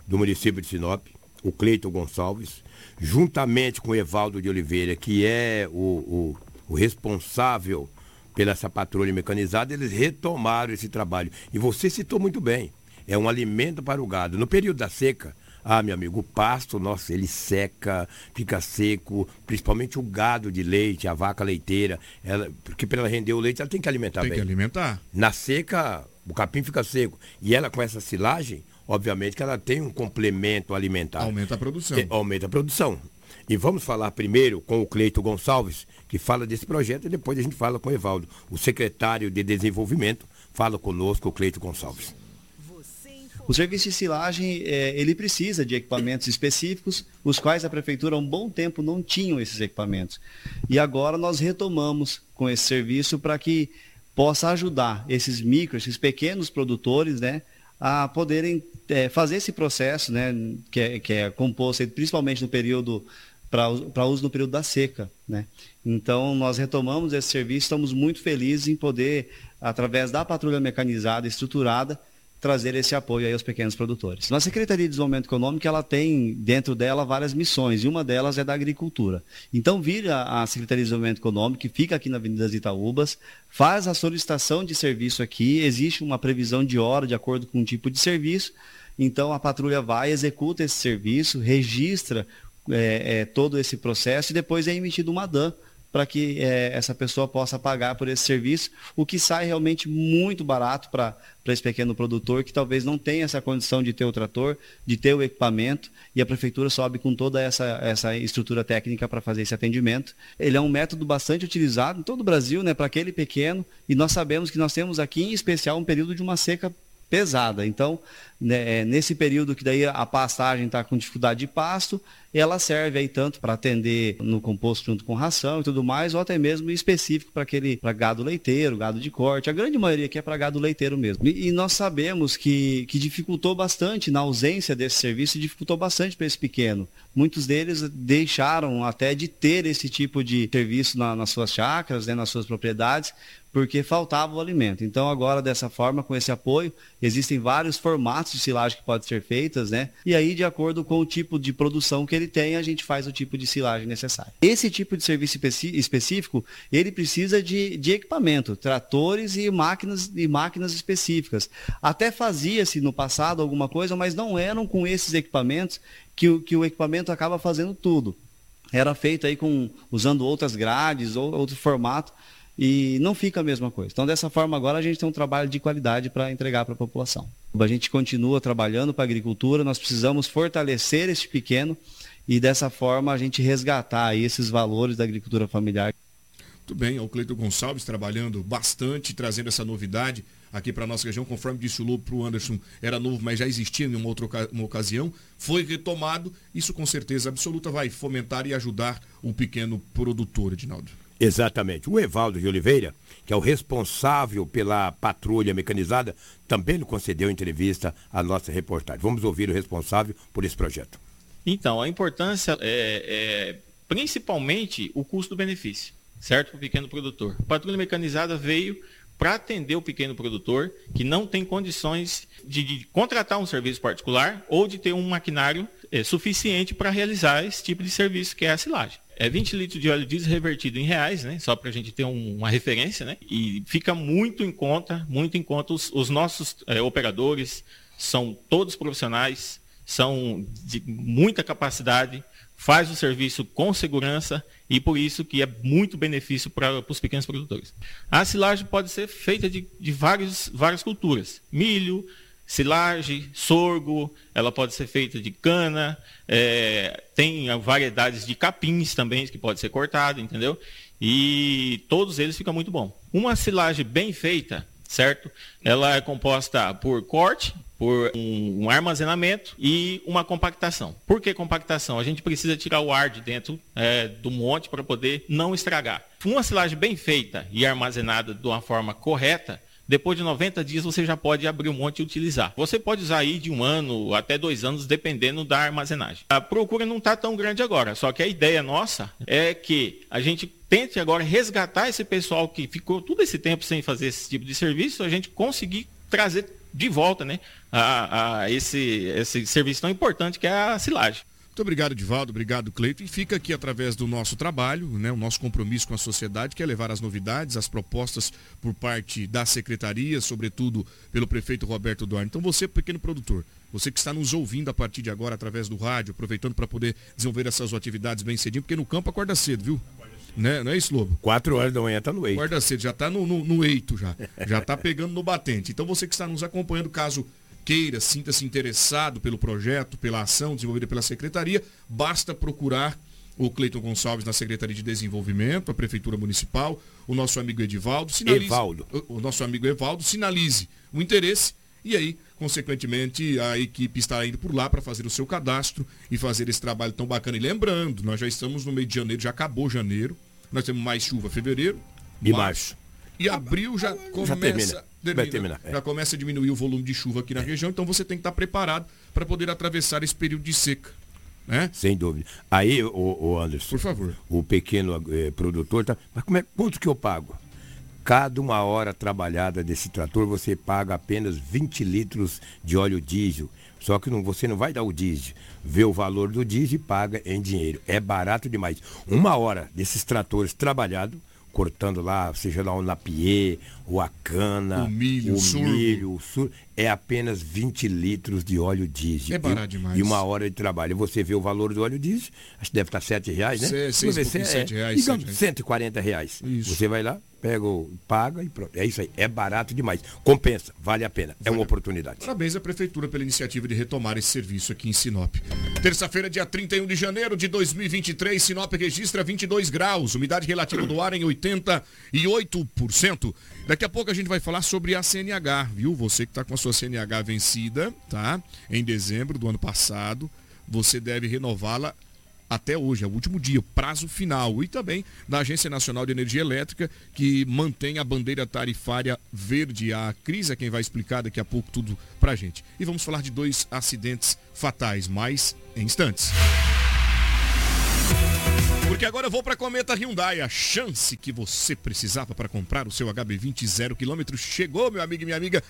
do município de Sinop, o Cleiton Gonçalves, juntamente com o Evaldo de Oliveira, que é o, o, o responsável pela essa patrulha mecanizada, eles retomaram esse trabalho. E você citou muito bem, é um alimento para o gado. No período da seca, ah, meu amigo, o pasto, nossa, ele seca, fica seco, principalmente o gado de leite, a vaca leiteira, ela, porque para ela render o leite, ela tem que alimentar tem bem. Tem que alimentar. Na seca, o capim fica seco. E ela com essa silagem, obviamente que ela tem um complemento alimentar. Aumenta a produção. É, aumenta a produção. E vamos falar primeiro com o Cleito Gonçalves, que fala desse projeto, e depois a gente fala com o Evaldo, o secretário de Desenvolvimento. Fala conosco o Cleito Gonçalves. O serviço de silagem, é, ele precisa de equipamentos específicos, os quais a prefeitura há um bom tempo não tinham esses equipamentos. E agora nós retomamos com esse serviço para que possa ajudar esses micros, esses pequenos produtores, né, a poderem é, fazer esse processo, né, que é, que é composto principalmente no período para uso no período da seca. Né? Então, nós retomamos esse serviço, estamos muito felizes em poder, através da patrulha mecanizada estruturada, trazer esse apoio aí aos pequenos produtores. Na Secretaria de Desenvolvimento Econômico, ela tem dentro dela várias missões, e uma delas é da agricultura. Então, vira a Secretaria de Desenvolvimento Econômico, que fica aqui na Avenida das Itaúbas, faz a solicitação de serviço aqui, existe uma previsão de hora de acordo com o tipo de serviço, então a patrulha vai, executa esse serviço, registra é, é, todo esse processo e depois é emitido uma DAN para que é, essa pessoa possa pagar por esse serviço, o que sai realmente muito barato para esse pequeno produtor que talvez não tenha essa condição de ter o trator, de ter o equipamento, e a prefeitura sobe com toda essa, essa estrutura técnica para fazer esse atendimento. Ele é um método bastante utilizado em todo o Brasil, né, para aquele pequeno, e nós sabemos que nós temos aqui em especial um período de uma seca pesada. Então, né, é, nesse período que daí a pastagem está com dificuldade de pasto, ela serve aí tanto para atender no composto junto com ração e tudo mais, ou até mesmo específico para aquele para gado leiteiro, gado de corte. A grande maioria aqui é para gado leiteiro mesmo. E, e, nós sabemos que, que dificultou bastante na ausência desse serviço, dificultou bastante para esse pequeno. Muitos deles deixaram até de ter esse tipo de serviço na, nas suas chácaras, né, nas suas propriedades, porque faltava o alimento. Então agora dessa forma, com esse apoio, existem vários formatos de silagem que podem ser feitas, né? E aí, de acordo com o tipo de produção que ele tem, a gente faz o tipo de silagem necessário. Esse tipo de serviço específico, ele precisa de, de equipamento, tratores e máquinas, e máquinas específicas. Até fazia-se no passado alguma coisa, mas não eram com esses equipamentos que, que o equipamento acaba fazendo tudo. Era feito aí com usando outras grades ou outro formato e não fica a mesma coisa. Então, dessa forma, agora a gente tem um trabalho de qualidade para entregar para a população. A gente continua trabalhando para a agricultura, nós precisamos fortalecer este pequeno e dessa forma a gente resgatar esses valores da agricultura familiar. Muito bem, o Cleiton Gonçalves trabalhando bastante, trazendo essa novidade aqui para a nossa região, conforme disse o Lobo para o Anderson, era novo, mas já existia em uma outra uma ocasião, foi retomado, isso com certeza absoluta vai fomentar e ajudar o pequeno produtor, Edinaldo. Exatamente. O Evaldo de Oliveira, que é o responsável pela patrulha mecanizada, também concedeu entrevista à nossa reportagem. Vamos ouvir o responsável por esse projeto. Então, a importância é, é principalmente o custo-benefício, certo? Para o pequeno produtor. A patrulha mecanizada veio para atender o pequeno produtor que não tem condições de, de, contratar um serviço particular ou de ter um maquinário é, suficiente para realizar esse tipo de serviço que é a silagem é 20 litros de óleo diesel revertido em reais, né? Só para a gente ter um, uma referência, né? E fica muito em conta, muito em conta os, os nossos é, operadores são todos profissionais, são de muita capacidade, faz o serviço com segurança e por isso que é muito benefício para os pequenos produtores. A silagem pode ser feita de, de várias culturas, milho, silagem, sorgo, ela pode ser feita de cana, é, tem variedades de capins também que pode ser cortado, entendeu? E todos eles ficam muito bom. Uma silagem bem feita, certo? Ela é composta por corte, por um, um, armazenamento e uma compactação. Por que compactação? A gente precisa tirar o ar de dentro é, do monte para poder não estragar. Uma silagem bem feita e armazenada de uma forma correta, depois de 90 dias você já pode abrir o monte e utilizar. Você pode usar aí de um ano até dois anos, dependendo da armazenagem. A procura não está tão grande agora, só que a ideia nossa é que a gente tente agora resgatar esse pessoal que ficou todo esse tempo sem fazer esse tipo de serviço, a gente conseguir trazer de volta né, a, a esse, esse serviço tão importante que é a silagem. Muito obrigado, Divaldo. Obrigado, Cleito. E fica aqui através do nosso trabalho, né, o nosso compromisso com a sociedade, que é levar as novidades, as propostas por parte da secretaria, sobretudo pelo prefeito Roberto Duarte. Então, você, pequeno produtor, você que está nos ouvindo a partir de agora através do rádio, aproveitando para poder desenvolver essas atividades bem cedinho, porque no campo acorda cedo, viu? Né? Não é isso, Lobo? Quatro horas da manhã tá no eito. Acorda cedo, já está no, no, no eito já. Já está pegando no batente. Então você que está nos acompanhando, caso queira, sinta-se interessado pelo projeto, pela ação desenvolvida pela Secretaria, basta procurar o Cleiton Gonçalves na Secretaria de Desenvolvimento, a Prefeitura Municipal, o nosso amigo Edivaldo. Sinalize, Evaldo. O, o nosso amigo Evaldo sinalize o interesse e aí, consequentemente, a equipe estará indo por lá para fazer o seu cadastro e fazer esse trabalho tão bacana. E lembrando, nós já estamos no meio de janeiro, já acabou janeiro, nós temos mais chuva fevereiro. E março. E abril já começa. Já termina. Termina, Vai terminar. É. Já começa a diminuir o volume de chuva aqui na é. região, então você tem que estar preparado para poder atravessar esse período de seca. Né? Sem dúvida. Aí, o, o Anderson. Por favor. O pequeno eh, produtor tá. Mas como é, quanto que eu pago? Cada uma hora trabalhada desse trator você paga apenas 20 litros de óleo diesel. Só que não, você não vai dar o diesel. Vê o valor do diesel e paga em dinheiro. É barato demais. Uma hora desses tratores trabalhados cortando lá, seja lá o napier, ou a cana, o milho, o, o milho, o sur, é apenas 20 litros de óleo diesel. É barato demais. E uma hora de trabalho. Você vê o valor do óleo diesel, acho que deve estar 7 reais, né? Seis, seis, é, 7 reais. Digamos, 140 reais. Isso. Você vai lá, pega, paga e pronto. É isso aí. É barato demais. Compensa, vale a pena. É vale. uma oportunidade. Parabéns à Prefeitura pela iniciativa de retomar esse serviço aqui em Sinop. Terça-feira, dia 31 de janeiro de 2023, Sinop registra 22 graus, umidade relativa do ar em 88%. Daqui a pouco a gente vai falar sobre a CNH, viu? Você que está com a sua CNH vencida, tá? Em dezembro do ano passado, você deve renová-la até hoje, é o último dia, prazo final. E também da Agência Nacional de Energia Elétrica, que mantém a bandeira tarifária verde. A Cris é quem vai explicar daqui a pouco tudo pra gente. E vamos falar de dois acidentes fatais, mais em instantes. Porque agora eu vou para Cometa Hyundai. A chance que você precisava para comprar o seu HB20 zero quilômetro chegou, meu amigo e minha amiga.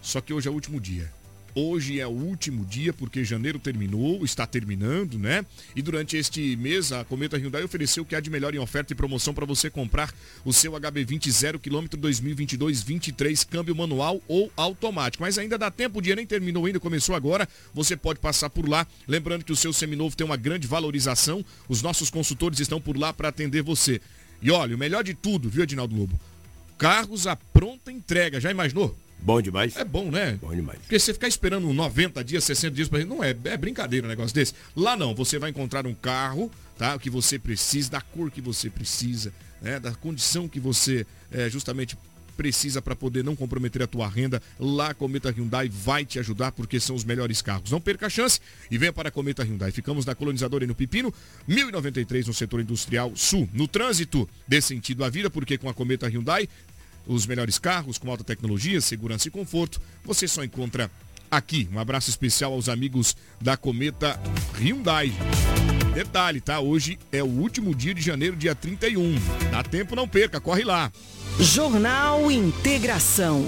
Só que hoje é o último dia. Hoje é o último dia, porque janeiro terminou, está terminando, né? E durante este mês, a Cometa Hyundai ofereceu o que há de melhor em oferta e promoção para você comprar o seu HB20 0 km 2022-23, câmbio manual ou automático. Mas ainda dá tempo, o dia nem terminou ainda, começou agora. Você pode passar por lá. Lembrando que o seu seminovo tem uma grande valorização. Os nossos consultores estão por lá para atender você. E olha, o melhor de tudo, viu, Edinaldo Lobo? Carros à pronta entrega. Já imaginou? Bom demais. É bom, né? Bom demais. Porque você ficar esperando 90 dias, 60 dias para não é, é brincadeira um negócio desse. Lá não, você vai encontrar um carro, tá? O que você precisa, da cor que você precisa, né? Da condição que você é, justamente precisa para poder não comprometer a tua renda. Lá a Cometa Hyundai vai te ajudar porque são os melhores carros. Não perca a chance e venha para a Cometa Hyundai. Ficamos na colonizadora e no Pepino, 1093 no setor industrial sul. No trânsito, dê sentido à vida porque com a Cometa Hyundai os melhores carros com alta tecnologia, segurança e conforto, você só encontra aqui. Um abraço especial aos amigos da Cometa Hyundai. Detalhe, tá? Hoje é o último dia de janeiro, dia 31. Dá tempo, não perca, corre lá. Jornal Integração.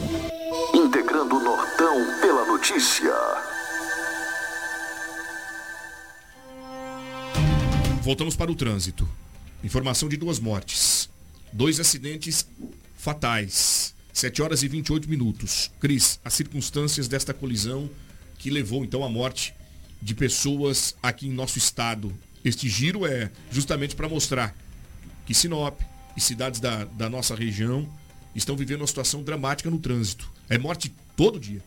Integrando o Nortão pela notícia. Voltamos para o trânsito. Informação de duas mortes. Dois acidentes fatais. 7 horas e 28 minutos. Cris, as circunstâncias desta colisão que levou então à morte de pessoas aqui em nosso estado. Este giro é justamente para mostrar que Sinop e cidades da, da nossa região estão vivendo uma situação dramática no trânsito. É morte todo dia.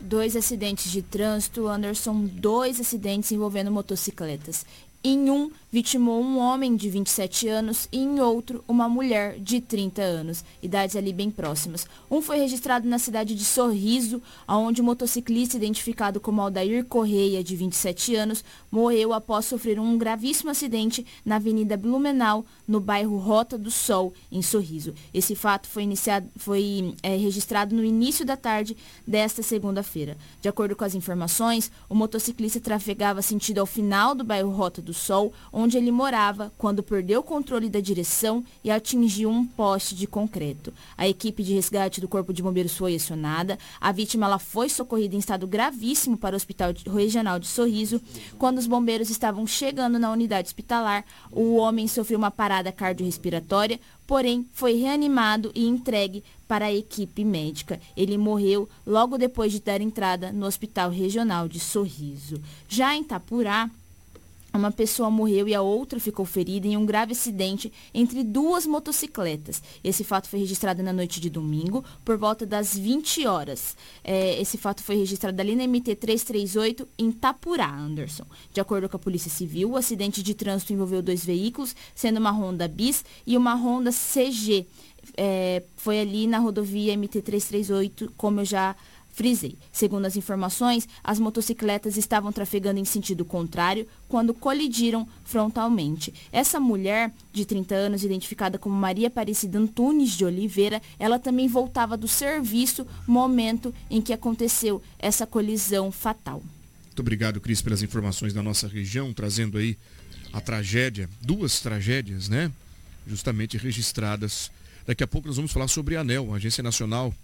Dois acidentes de trânsito, Anderson, dois acidentes envolvendo motocicletas. Em um, vitimou um homem de 27 anos e em outro, uma mulher de 30 anos, idades ali bem próximas. Um foi registrado na cidade de Sorriso, onde o motociclista identificado como Aldair Correia, de 27 anos, morreu após sofrer um gravíssimo acidente na Avenida Blumenau, no bairro Rota do Sol, em Sorriso. Esse fato foi, iniciado, foi é, registrado no início da tarde desta segunda-feira. De acordo com as informações, o motociclista trafegava sentido ao final do bairro Rota do Sol, ele morava, quando perdeu o controle da direção e atingiu um poste de concreto. A equipe de resgate do Corpo de Bombeiros foi acionada. A vítima ela foi socorrida em estado gravíssimo para o Hospital Regional de Sorriso. Quando os bombeiros estavam chegando na unidade hospitalar, o homem sofreu uma parada cardiorrespiratória, porém foi reanimado e entregue para a equipe médica. Ele morreu logo depois de dar entrada no Hospital Regional de Sorriso. Já em Tapurá, uma pessoa morreu e a outra ficou ferida em um grave acidente entre duas motocicletas. Esse fato foi registrado na noite de domingo, por volta das 20 horas. É, esse fato foi registrado ali na MT 338, em Tapurá, Anderson. De acordo com a Polícia Civil, o acidente de trânsito envolveu dois veículos, sendo uma Honda Bis e uma Honda CG. É, foi ali na rodovia MT 338, como eu já Frisei. Segundo as informações, as motocicletas estavam trafegando em sentido contrário quando colidiram frontalmente. Essa mulher, de 30 anos, identificada como Maria Aparecida Antunes de Oliveira, ela também voltava do serviço momento em que aconteceu essa colisão fatal. Muito obrigado, Cris, pelas informações da nossa região, trazendo aí a tragédia, duas tragédias, né? Justamente registradas. Daqui a pouco nós vamos falar sobre a ANEL, a Agência Nacional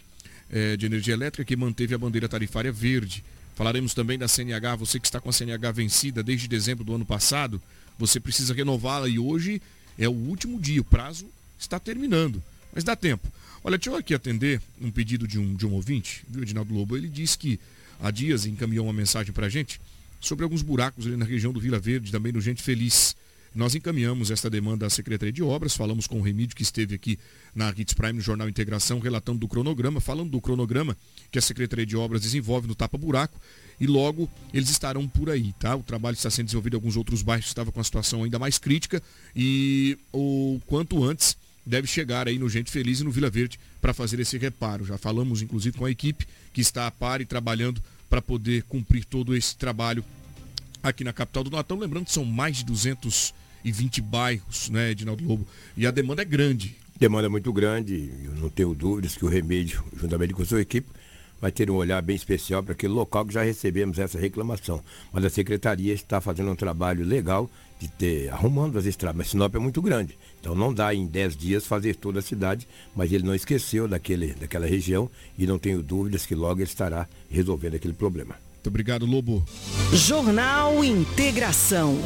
é, de Energia Elétrica, que manteve a bandeira tarifária verde. Falaremos também da CNH, você que está com a CNH vencida desde dezembro do ano passado, você precisa renová-la e hoje é o último dia, o prazo está terminando, mas dá tempo. Olha, deixa eu aqui atender um pedido de um, de um ouvinte, viu, Edinaldo Lobo? Ele disse que há dias encaminhou uma mensagem para a gente sobre alguns buracos ali na região do Vila Verde, também no Gente Feliz. Nós encaminhamos esta demanda à Secretaria de Obras, falamos com o Remídio, que esteve aqui na Hits Prime, no Jornal Integração, relatando do cronograma, falando do cronograma que a Secretaria de Obras desenvolve no Tapa Buraco, e logo eles estarão por aí, tá? O trabalho está sendo desenvolvido em alguns outros bairros que estavam com a situação ainda mais crítica, e o quanto antes deve chegar aí no Gente Feliz e no Vila Verde para fazer esse reparo. Já falamos, inclusive, com a equipe que está a par e trabalhando para poder cumprir todo esse trabalho aqui na capital do Natal. Lembrando que são mais de 200 e 20 bairros, né, Edinaldo Lobo? E a demanda é grande. Demanda é muito grande, eu não tenho dúvidas que o Remédio, juntamente com a sua equipe, vai ter um olhar bem especial para aquele local que já recebemos essa reclamação. Mas a secretaria está fazendo um trabalho legal de ter, arrumando as estradas. Mas Sinop é muito grande, então não dá em 10 dias fazer toda a cidade, mas ele não esqueceu daquele, daquela região e não tenho dúvidas que logo ele estará resolvendo aquele problema. Muito obrigado, Lobo. Jornal Integração.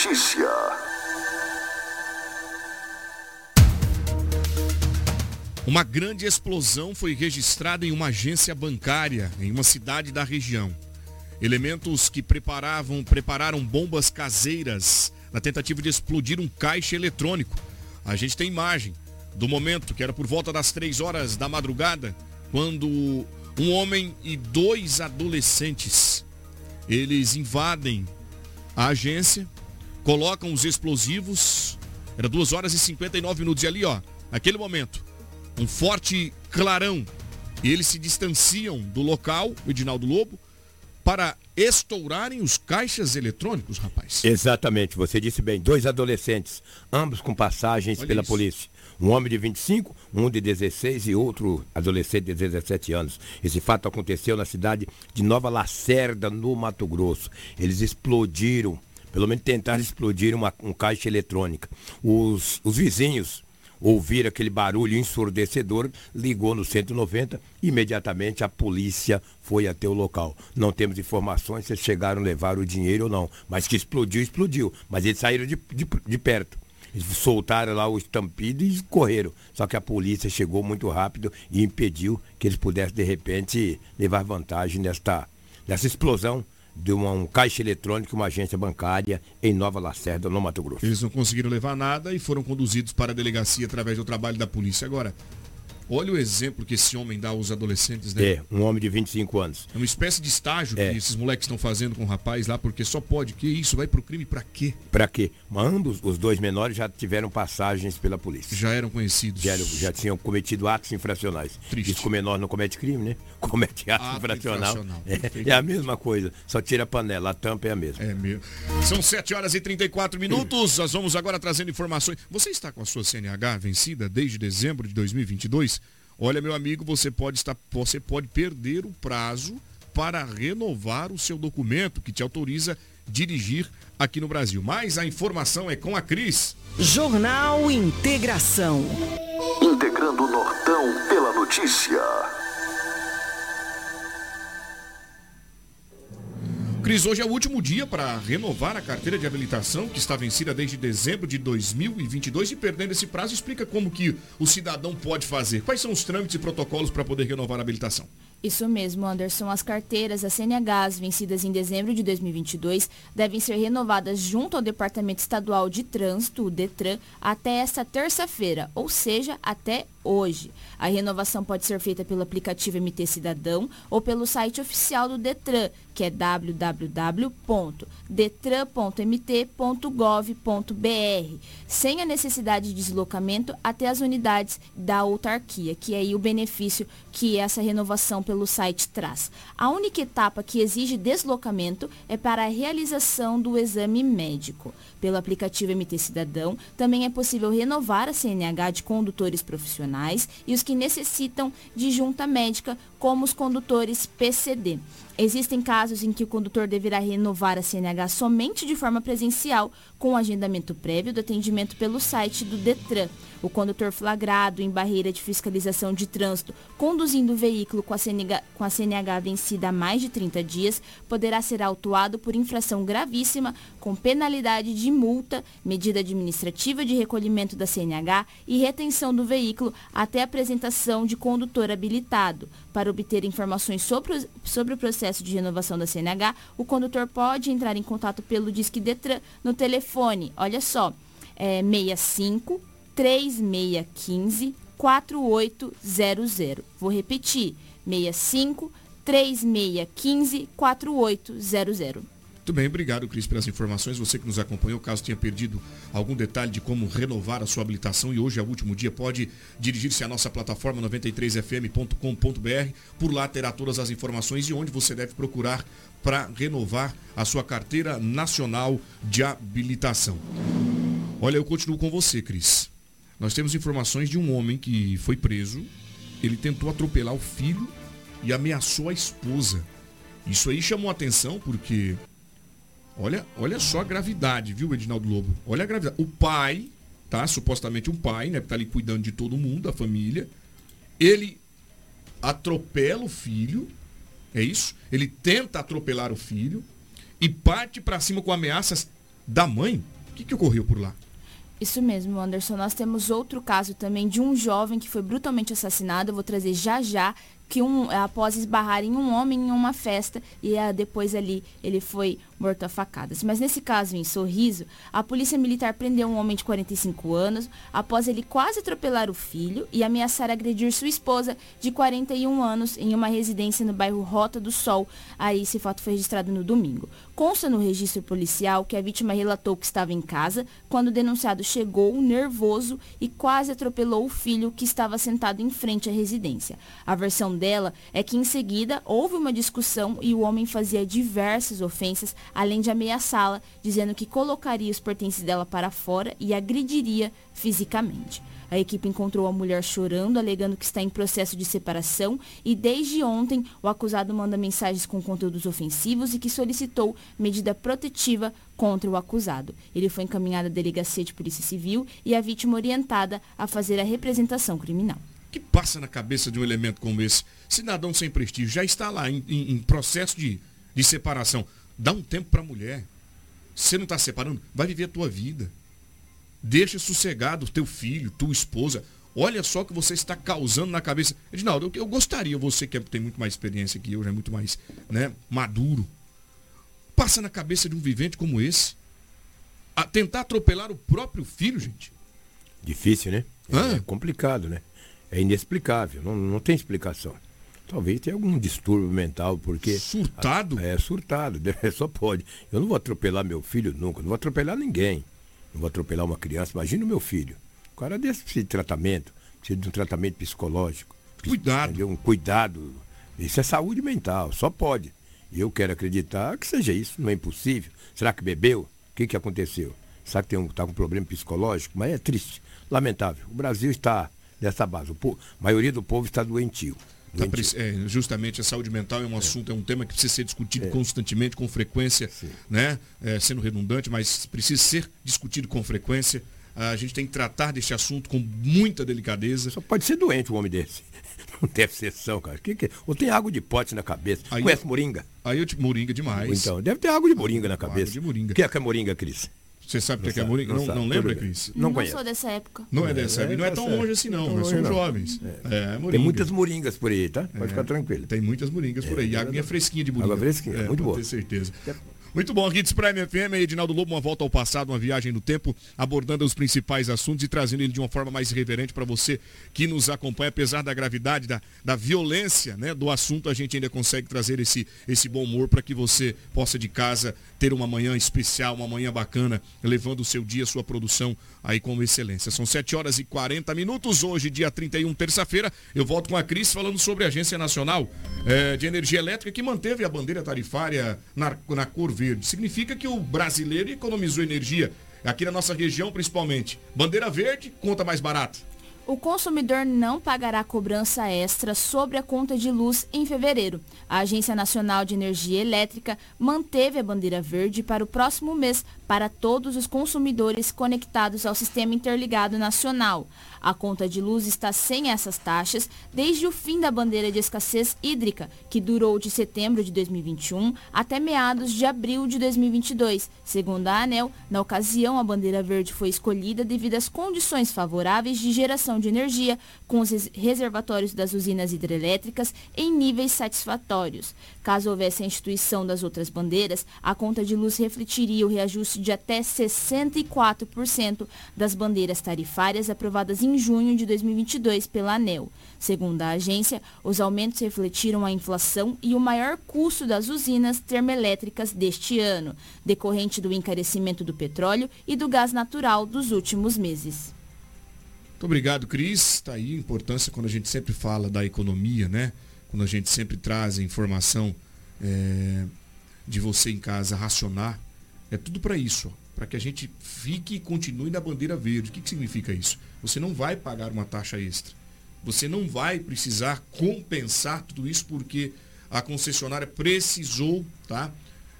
Notícia. Uma grande explosão foi registrada em uma agência bancária em uma cidade da região. Elementos que preparavam, prepararam bombas caseiras na tentativa de explodir um caixa eletrônico. A gente tem imagem do momento, que era por volta das três horas da madrugada, quando um homem e dois adolescentes, eles invadem a agência, colocam os explosivos, era duas horas e 59 minutos, e ali ó, naquele momento, um forte clarão, e eles se distanciam do local, o Edinaldo Lobo, para estourarem os caixas eletrônicos, rapaz. Exatamente, você disse bem, dois adolescentes, ambos com passagens Olha pela isso. polícia. Um homem de 25, um de 16 e outro adolescente de 17 anos. Esse fato aconteceu na cidade de Nova Lacerda, no Mato Grosso. Eles explodiram, pelo menos tentaram explodir uma, um caixa eletrônica. Os, os vizinhos ouviram aquele barulho ensurdecedor, ligou no 190, imediatamente a polícia foi até o local. Não temos informações se chegaram a levar o dinheiro ou não, mas que explodiu, explodiu. Mas eles saíram de, de, de perto. Eles soltaram lá o estampido e correram. Só que a polícia chegou muito rápido e impediu que eles pudessem, de repente, levar vantagem nesta, nessa explosão de uma, um caixa eletrônico, uma agência bancária em Nova Lacerda, no Mato Grosso. Eles não conseguiram levar nada e foram conduzidos para a delegacia através do trabalho da polícia. Agora, olha o exemplo que esse homem dá aos adolescentes, né? É, um homem de 25 anos. É uma espécie de estágio É. que esses moleques estão fazendo com o rapaz lá, porque só pode. Que isso? Vai pro crime pra quê? Para quê? Mas ambos, os dois menores, já tiveram passagens pela polícia. Já eram conhecidos. Já, já tinham cometido atos infracionais. Triste. Diz que o menor não comete crime, né? Comete ato, Ato infracional. infracional. É, é a mesma coisa, só tira a panela, a tampa é a mesma. É mesmo. São 7 horas e 34 minutos. Nós vamos agora trazendo informações. Você está com a sua CNH vencida desde dezembro de 2022? Olha, meu amigo, você pode estar, você pode perder o prazo para renovar o seu documento que te autoriza dirigir aqui no Brasil. Mas a informação é com a Cris. Jornal Integração. Integrando o Nortão pela notícia. Cris, hoje é o último dia para renovar a carteira de habilitação que está vencida desde dezembro de 2022 e perdendo esse prazo, explica como que o cidadão pode fazer. Quais são os trâmites e protocolos para poder renovar a habilitação? Isso mesmo, Anderson. As carteiras, as CNHs vencidas em dezembro de 2022 devem ser renovadas junto ao Departamento Estadual de Trânsito, o DETRAN, até esta terça-feira, ou seja, até hoje. A renovação pode ser feita pelo aplicativo MT Cidadão ou pelo site oficial do DETRAN, que é www.detran.mt.gov.br, sem a necessidade de deslocamento até as unidades da autarquia, que é aí o benefício que essa renovação pelo site traz. A única etapa que exige deslocamento é para a realização do exame médico. Pelo aplicativo MT Cidadão, também é possível renovar a CNH de condutores profissionais e os que necessitam de junta médica, como os condutores PCD. Existem casos em que o condutor deverá renovar a CNH somente de forma presencial, com agendamento prévio do atendimento pelo site do Detran. O condutor flagrado em barreira de fiscalização de trânsito conduzindo o veículo com a, CNH, com a CNH vencida há mais de 30 dias poderá ser autuado por infração gravíssima, com penalidade de multa, medida administrativa de recolhimento da CNH e retenção do veículo até apresentação de condutor habilitado. Para obter informações sobre o, sobre o processo de renovação da CNH, o condutor pode entrar em contato pelo Disque Detran no telefone, olha só, é 65 3615 4800. Vou repetir, 65 3615 4800. Muito bem, obrigado, Cris, pelas informações. Você que nos acompanhou, caso tenha perdido algum detalhe de como renovar a sua habilitação e hoje é o último dia, pode dirigir-se à nossa plataforma 93fm.com.br. Por lá terá todas as informações e onde você deve procurar para renovar a sua carteira nacional de habilitação. Olha, eu continuo com você, Cris. Nós temos informações de um homem que foi preso. Ele tentou atropelar o filho e ameaçou a esposa. Isso aí chamou atenção porque Olha, olha só a gravidade, viu, Edinaldo Lobo? Olha a gravidade. O pai, tá? Supostamente um pai, né? Que tá ali cuidando de todo mundo, da família. Ele atropela o filho É isso? Ele tenta atropelar o filho e parte para cima com ameaças da mãe. O que, que ocorreu por lá? Isso mesmo, Anderson. Nós temos outro caso também de um jovem que foi brutalmente assassinado. Eu vou trazer já já que um, após esbarrar em um homem em uma festa e uh, depois ali ele foi morto a facadas. Mas nesse caso, em Sorriso, a polícia militar prendeu um homem de 45 anos após ele quase atropelar o filho e ameaçar agredir sua esposa de 41 anos em uma residência no bairro Rota do Sol. Aí esse fato foi registrado no domingo. Consta no registro policial que a vítima relatou que estava em casa quando o denunciado chegou nervoso e quase atropelou o filho que estava sentado em frente à residência. A versão dela é que em seguida houve uma discussão e o homem fazia diversas ofensas, além de ameaçá-la, dizendo que colocaria os pertences dela para fora e agrediria fisicamente. A equipe encontrou a mulher chorando, alegando que está em processo de separação e desde ontem o acusado manda mensagens com conteúdos ofensivos e que solicitou medida protetiva contra o acusado. Ele foi encaminhado à delegacia de polícia civil e a vítima orientada a fazer a representação criminal que passa na cabeça de um elemento como esse? Cidadão sem prestígio, já está lá em, em, em processo de, de separação. Dá um tempo para a mulher. Você não está separando? Vai viver a tua vida. Deixa sossegado teu filho, tua esposa. Olha só o que você está causando na cabeça. Edinaldo, eu, eu gostaria, você que é, tem muito mais experiência que eu, já é muito mais né, maduro. Passa na cabeça de um vivente como esse. A tentar atropelar o próprio filho, gente. Difícil, né? É, é complicado, né? é inexplicável, não, não tem explicação. Talvez tenha algum distúrbio mental, porque. Surtado? é, surtado, só pode. Eu não vou atropelar meu filho nunca, não vou atropelar ninguém. Não vou atropelar uma criança. Imagina o meu filho. O cara desse precisa de tratamento, precisa de um tratamento psicológico. Cuidado. Entendeu? Um cuidado. Isso é saúde mental, só pode. E eu quero acreditar que seja isso, não é impossível. Será que bebeu? O que, que aconteceu? Será que tem um, tá com um problema psicológico? Mas é triste, lamentável. O Brasil está dessa base. a maioria do povo está doentio. Tá, é, justamente a saúde mental é um é. assunto, é um tema que precisa ser discutido é. constantemente, com frequência, né? É, sendo redundante, mas precisa ser discutido com frequência. A gente tem que tratar deste assunto com muita delicadeza. Só pode ser doente um homem desse. Não deve ser são, cara. Que que... Ou tem água de pote na cabeça. Aí, Conhece moringa? Aí eu te moringa demais. Então, deve ter água de moringa na cabeça. Água de moringa. O que é, que é moringa, Cris? Você sabe o que é moringa? Não, não, não lembra, Cris? Não, não sou dessa época. Não é dessa época. Não é tão longe assim, não. Nós somos jovens. É. É, tem muitas moringas por aí, tá? Pode ficar tranquilo. Tem muitas moringas por aí. Água fresquinha de moringa. Água fresquinha, muito boa. ter certeza. Muito bom, Hits Prime FM, Edinaldo Lobo, uma volta ao passado, uma viagem no tempo, abordando os principais assuntos e trazendo ele de uma forma mais irreverente para você que nos acompanha, apesar da gravidade, da, da violência né, do assunto, a gente ainda consegue trazer esse, esse bom humor para que você possa de casa ter uma manhã especial, uma manhã bacana, levando o seu dia, sua produção aí com excelência. São 7 horas e 40 minutos, hoje, dia 31, terça-feira, eu volto com a Cris falando sobre a Agência Nacional é, de Energia Elétrica que manteve a bandeira tarifária na, na cor verde. Significa que o brasileiro economizou energia, aqui na nossa região principalmente. Bandeira verde, conta mais barata. O consumidor não pagará cobrança extra sobre a conta de luz em fevereiro. A Agência Nacional de Energia Elétrica manteve a bandeira verde para o próximo mês para todos os consumidores conectados ao Sistema Interligado Nacional. A conta de luz está sem essas taxas desde o fim da bandeira de escassez hídrica, que durou de setembro de 2021 até meados de abril de 2022. Segundo a ANEL, na ocasião a bandeira verde foi escolhida devido às condições favoráveis de geração de energia, com os reservatórios das usinas hidrelétricas em níveis satisfatórios. Caso houvesse a instituição das outras bandeiras, a conta de luz refletiria o reajuste de até 64% das bandeiras tarifárias aprovadas em junho de 2022 pela ANEL. Segundo a agência, os aumentos refletiram a inflação e o maior custo das usinas termoelétricas deste ano, decorrente do encarecimento do petróleo e do gás natural dos últimos meses. Muito obrigado, Cris. Está aí a importância quando a gente sempre fala da economia, né? Quando a gente sempre traz a informação é, de você em casa racionar. É tudo para isso, para que a gente fique e continue na bandeira verde. O que, que significa isso? Você não vai pagar uma taxa extra. Você não vai precisar compensar tudo isso porque a concessionária precisou tá,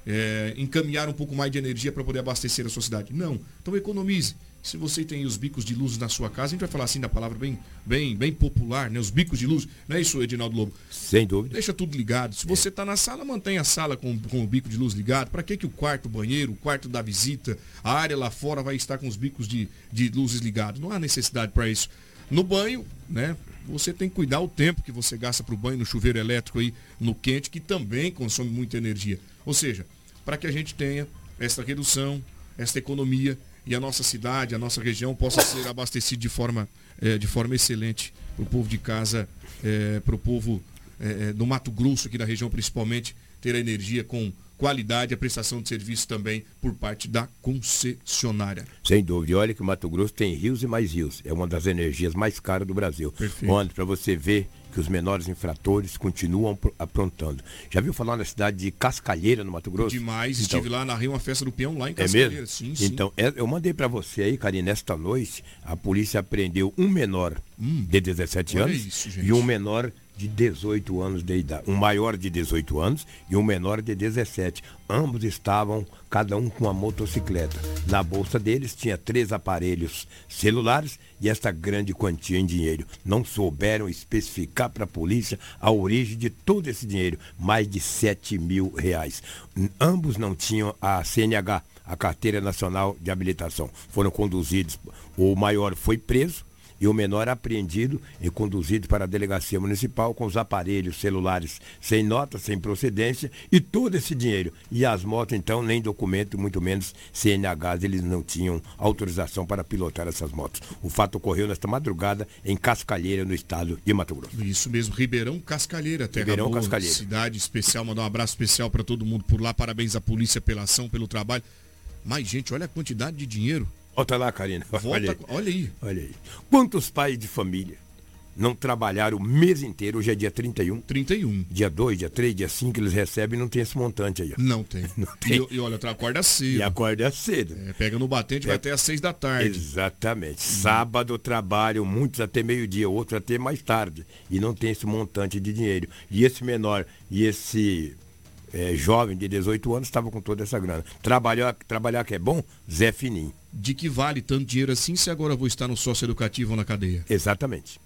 é, encaminhar um pouco mais de energia para poder abastecer a sua cidade. Não. Então economize. Se você tem os bicos de luz na sua casa, a gente vai falar assim da palavra bem, bem, bem popular, né? Os bicos de luz. Não é isso, Edinaldo Lobo? Sem dúvida. Deixa tudo ligado. Se você está na sala, mantenha a sala com, com o bico de luz ligado. Para que, que o quarto, o banheiro, o quarto da visita, a área lá fora vai estar com os bicos de, de luzes ligados? Não há necessidade para isso. No banho, né? Você tem que cuidar o tempo que você gasta para o banho no chuveiro elétrico aí, no quente, que também consome muita energia. Ou seja, para que a gente tenha essa redução, essa economia e a nossa cidade, a nossa região possa ser abastecida de forma, é, de forma excelente para o povo de casa, é, para o povo é, do Mato Grosso, aqui da região principalmente, ter a energia com qualidade, a prestação de serviço também por parte da concessionária. Sem dúvida. E olha que o Mato Grosso tem rios e mais rios. É uma das energias mais caras do Brasil. Perfeito. Onde, para você ver que os menores infratores continuam aprontando. Já viu falar na cidade de Cascalheira, no Mato Grosso? Demais. Então, Estive lá na Rio, uma festa do peão lá em Cascalheira. É mesmo? Sim, sim. Então, é, eu mandei para você aí, Karine, nesta noite, a polícia apreendeu um menor hum, de 17 anos isso, e um menor de 18 anos de idade, um maior de 18 anos e um menor de 17. Ambos estavam, cada um com uma motocicleta. Na bolsa deles tinha três aparelhos celulares e esta grande quantia em dinheiro. Não souberam especificar para a polícia a origem de todo esse dinheiro, mais de 7 mil reais. Ambos não tinham a CNH, a Carteira Nacional de Habilitação. Foram conduzidos, o maior foi preso, e o menor apreendido e conduzido para a delegacia municipal com os aparelhos celulares sem nota, sem procedência e todo esse dinheiro. E as motos, então, nem documento, muito menos CNH, eles não tinham autorização para pilotar essas motos. O fato ocorreu nesta madrugada em Cascalheira, no estado de Mato Grosso. Isso mesmo, Ribeirão Cascalheira, terra Ribeirão boa, Cascalheira. cidade especial, mandar um abraço especial para todo mundo por lá, parabéns à polícia pela ação, pelo trabalho. Mas, gente, olha a quantidade de dinheiro. Volta lá, Karina. Volta, olha, aí. olha aí. Olha aí. Quantos pais de família não trabalharam o mês inteiro? Hoje é dia 31. 31. Dia 2, dia 3, dia 5 eles recebem não tem esse montante aí. Ó. Não tem. Não tem. E, e olha, acorda cedo. E acorda cedo. É, pega no batente, vai até às 6 da tarde. Exatamente. Uhum. Sábado trabalham muitos até meio-dia, outros até mais tarde. E não tem esse montante de dinheiro. E esse menor e esse é, jovem de 18 anos estava com toda essa grana. Trabalhar, trabalhar que é bom, Zé Fininho. De que vale tanto dinheiro assim se agora vou estar no sócio educativo ou na cadeia? Exatamente.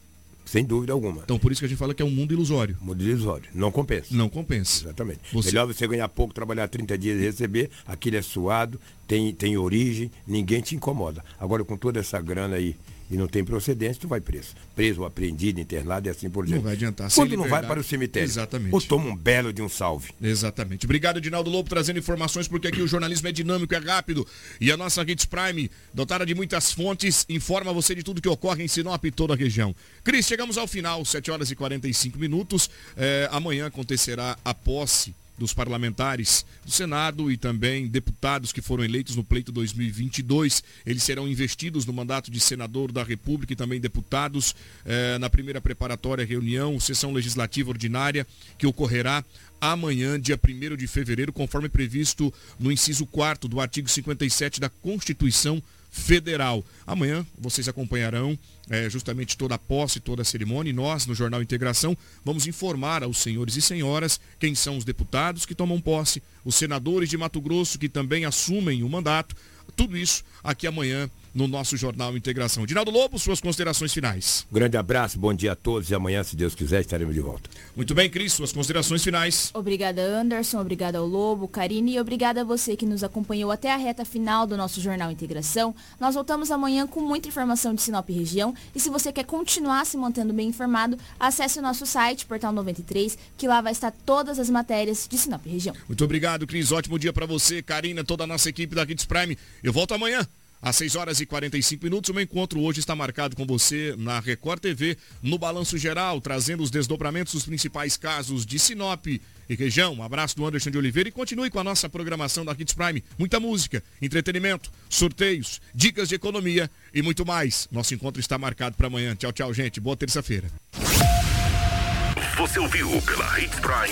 Sem dúvida alguma. Então por isso que a gente fala que é um mundo ilusório. Mundo ilusório. Não compensa. Não compensa. Exatamente. Você... Melhor você ganhar pouco, trabalhar 30 dias e receber, aquilo é suado, tem, tem origem, ninguém te incomoda. Agora com toda essa grana aí e não tem procedência, tu vai preso. Preso, apreendido, internado e assim por diante. Não vai adiantar. Quando não vai para o cemitério. Exatamente. Ou toma um belo de um salve. Exatamente. Obrigado, Edinaldo Lobo, trazendo informações, porque aqui o jornalismo é dinâmico, é rápido. E a nossa Hits Prime, dotada de muitas fontes, informa você de tudo que ocorre em Sinop e toda a região. Cris, chegamos ao final, 7 horas e 45 minutos. É, amanhã acontecerá a posse dos parlamentares do Senado e também deputados que foram eleitos no pleito 2022. Eles serão investidos no mandato de senador da República e também deputados eh, na primeira preparatória reunião, sessão legislativa ordinária, que ocorrerá amanhã, dia 1 de fevereiro, conforme previsto no inciso 4 do artigo 57 da Constituição Federal. Amanhã vocês acompanharão é, justamente toda a posse, toda a cerimônia, e nós, no Jornal Integração, vamos informar aos senhores e senhoras quem são os deputados que tomam posse, os senadores de Mato Grosso que também assumem o mandato, tudo isso aqui amanhã no nosso Jornal Integração. Dinaldo Lobo, suas considerações finais. Grande abraço, bom dia a todos e amanhã, se Deus quiser, estaremos de volta. Muito bem, Cris, suas considerações finais. Obrigada, Anderson, obrigada ao Lobo, Karine e obrigada a você que nos acompanhou até a reta final do nosso Jornal Integração. Nós voltamos amanhã com muita informação de Sinop região e se você quer continuar se mantendo bem informado, acesse o nosso site, Portal 93, que lá vai estar todas as matérias de Sinop região. Muito obrigado, Cris. Ótimo dia para você, Karina, toda a nossa equipe da Kids Prime. Eu volto amanhã às 6 horas e 45 minutos. O meu encontro hoje está marcado com você na Record TV, no Balanço Geral, trazendo os desdobramentos dos principais casos de Sinop e região. Um abraço do Anderson de Oliveira e continue com a nossa programação da Kids Prime. Muita música, entretenimento, sorteios, dicas de economia e muito mais. Nosso encontro está marcado para amanhã. Tchau, tchau, gente. Boa terça-feira. Você ouviu pela Hits Prime.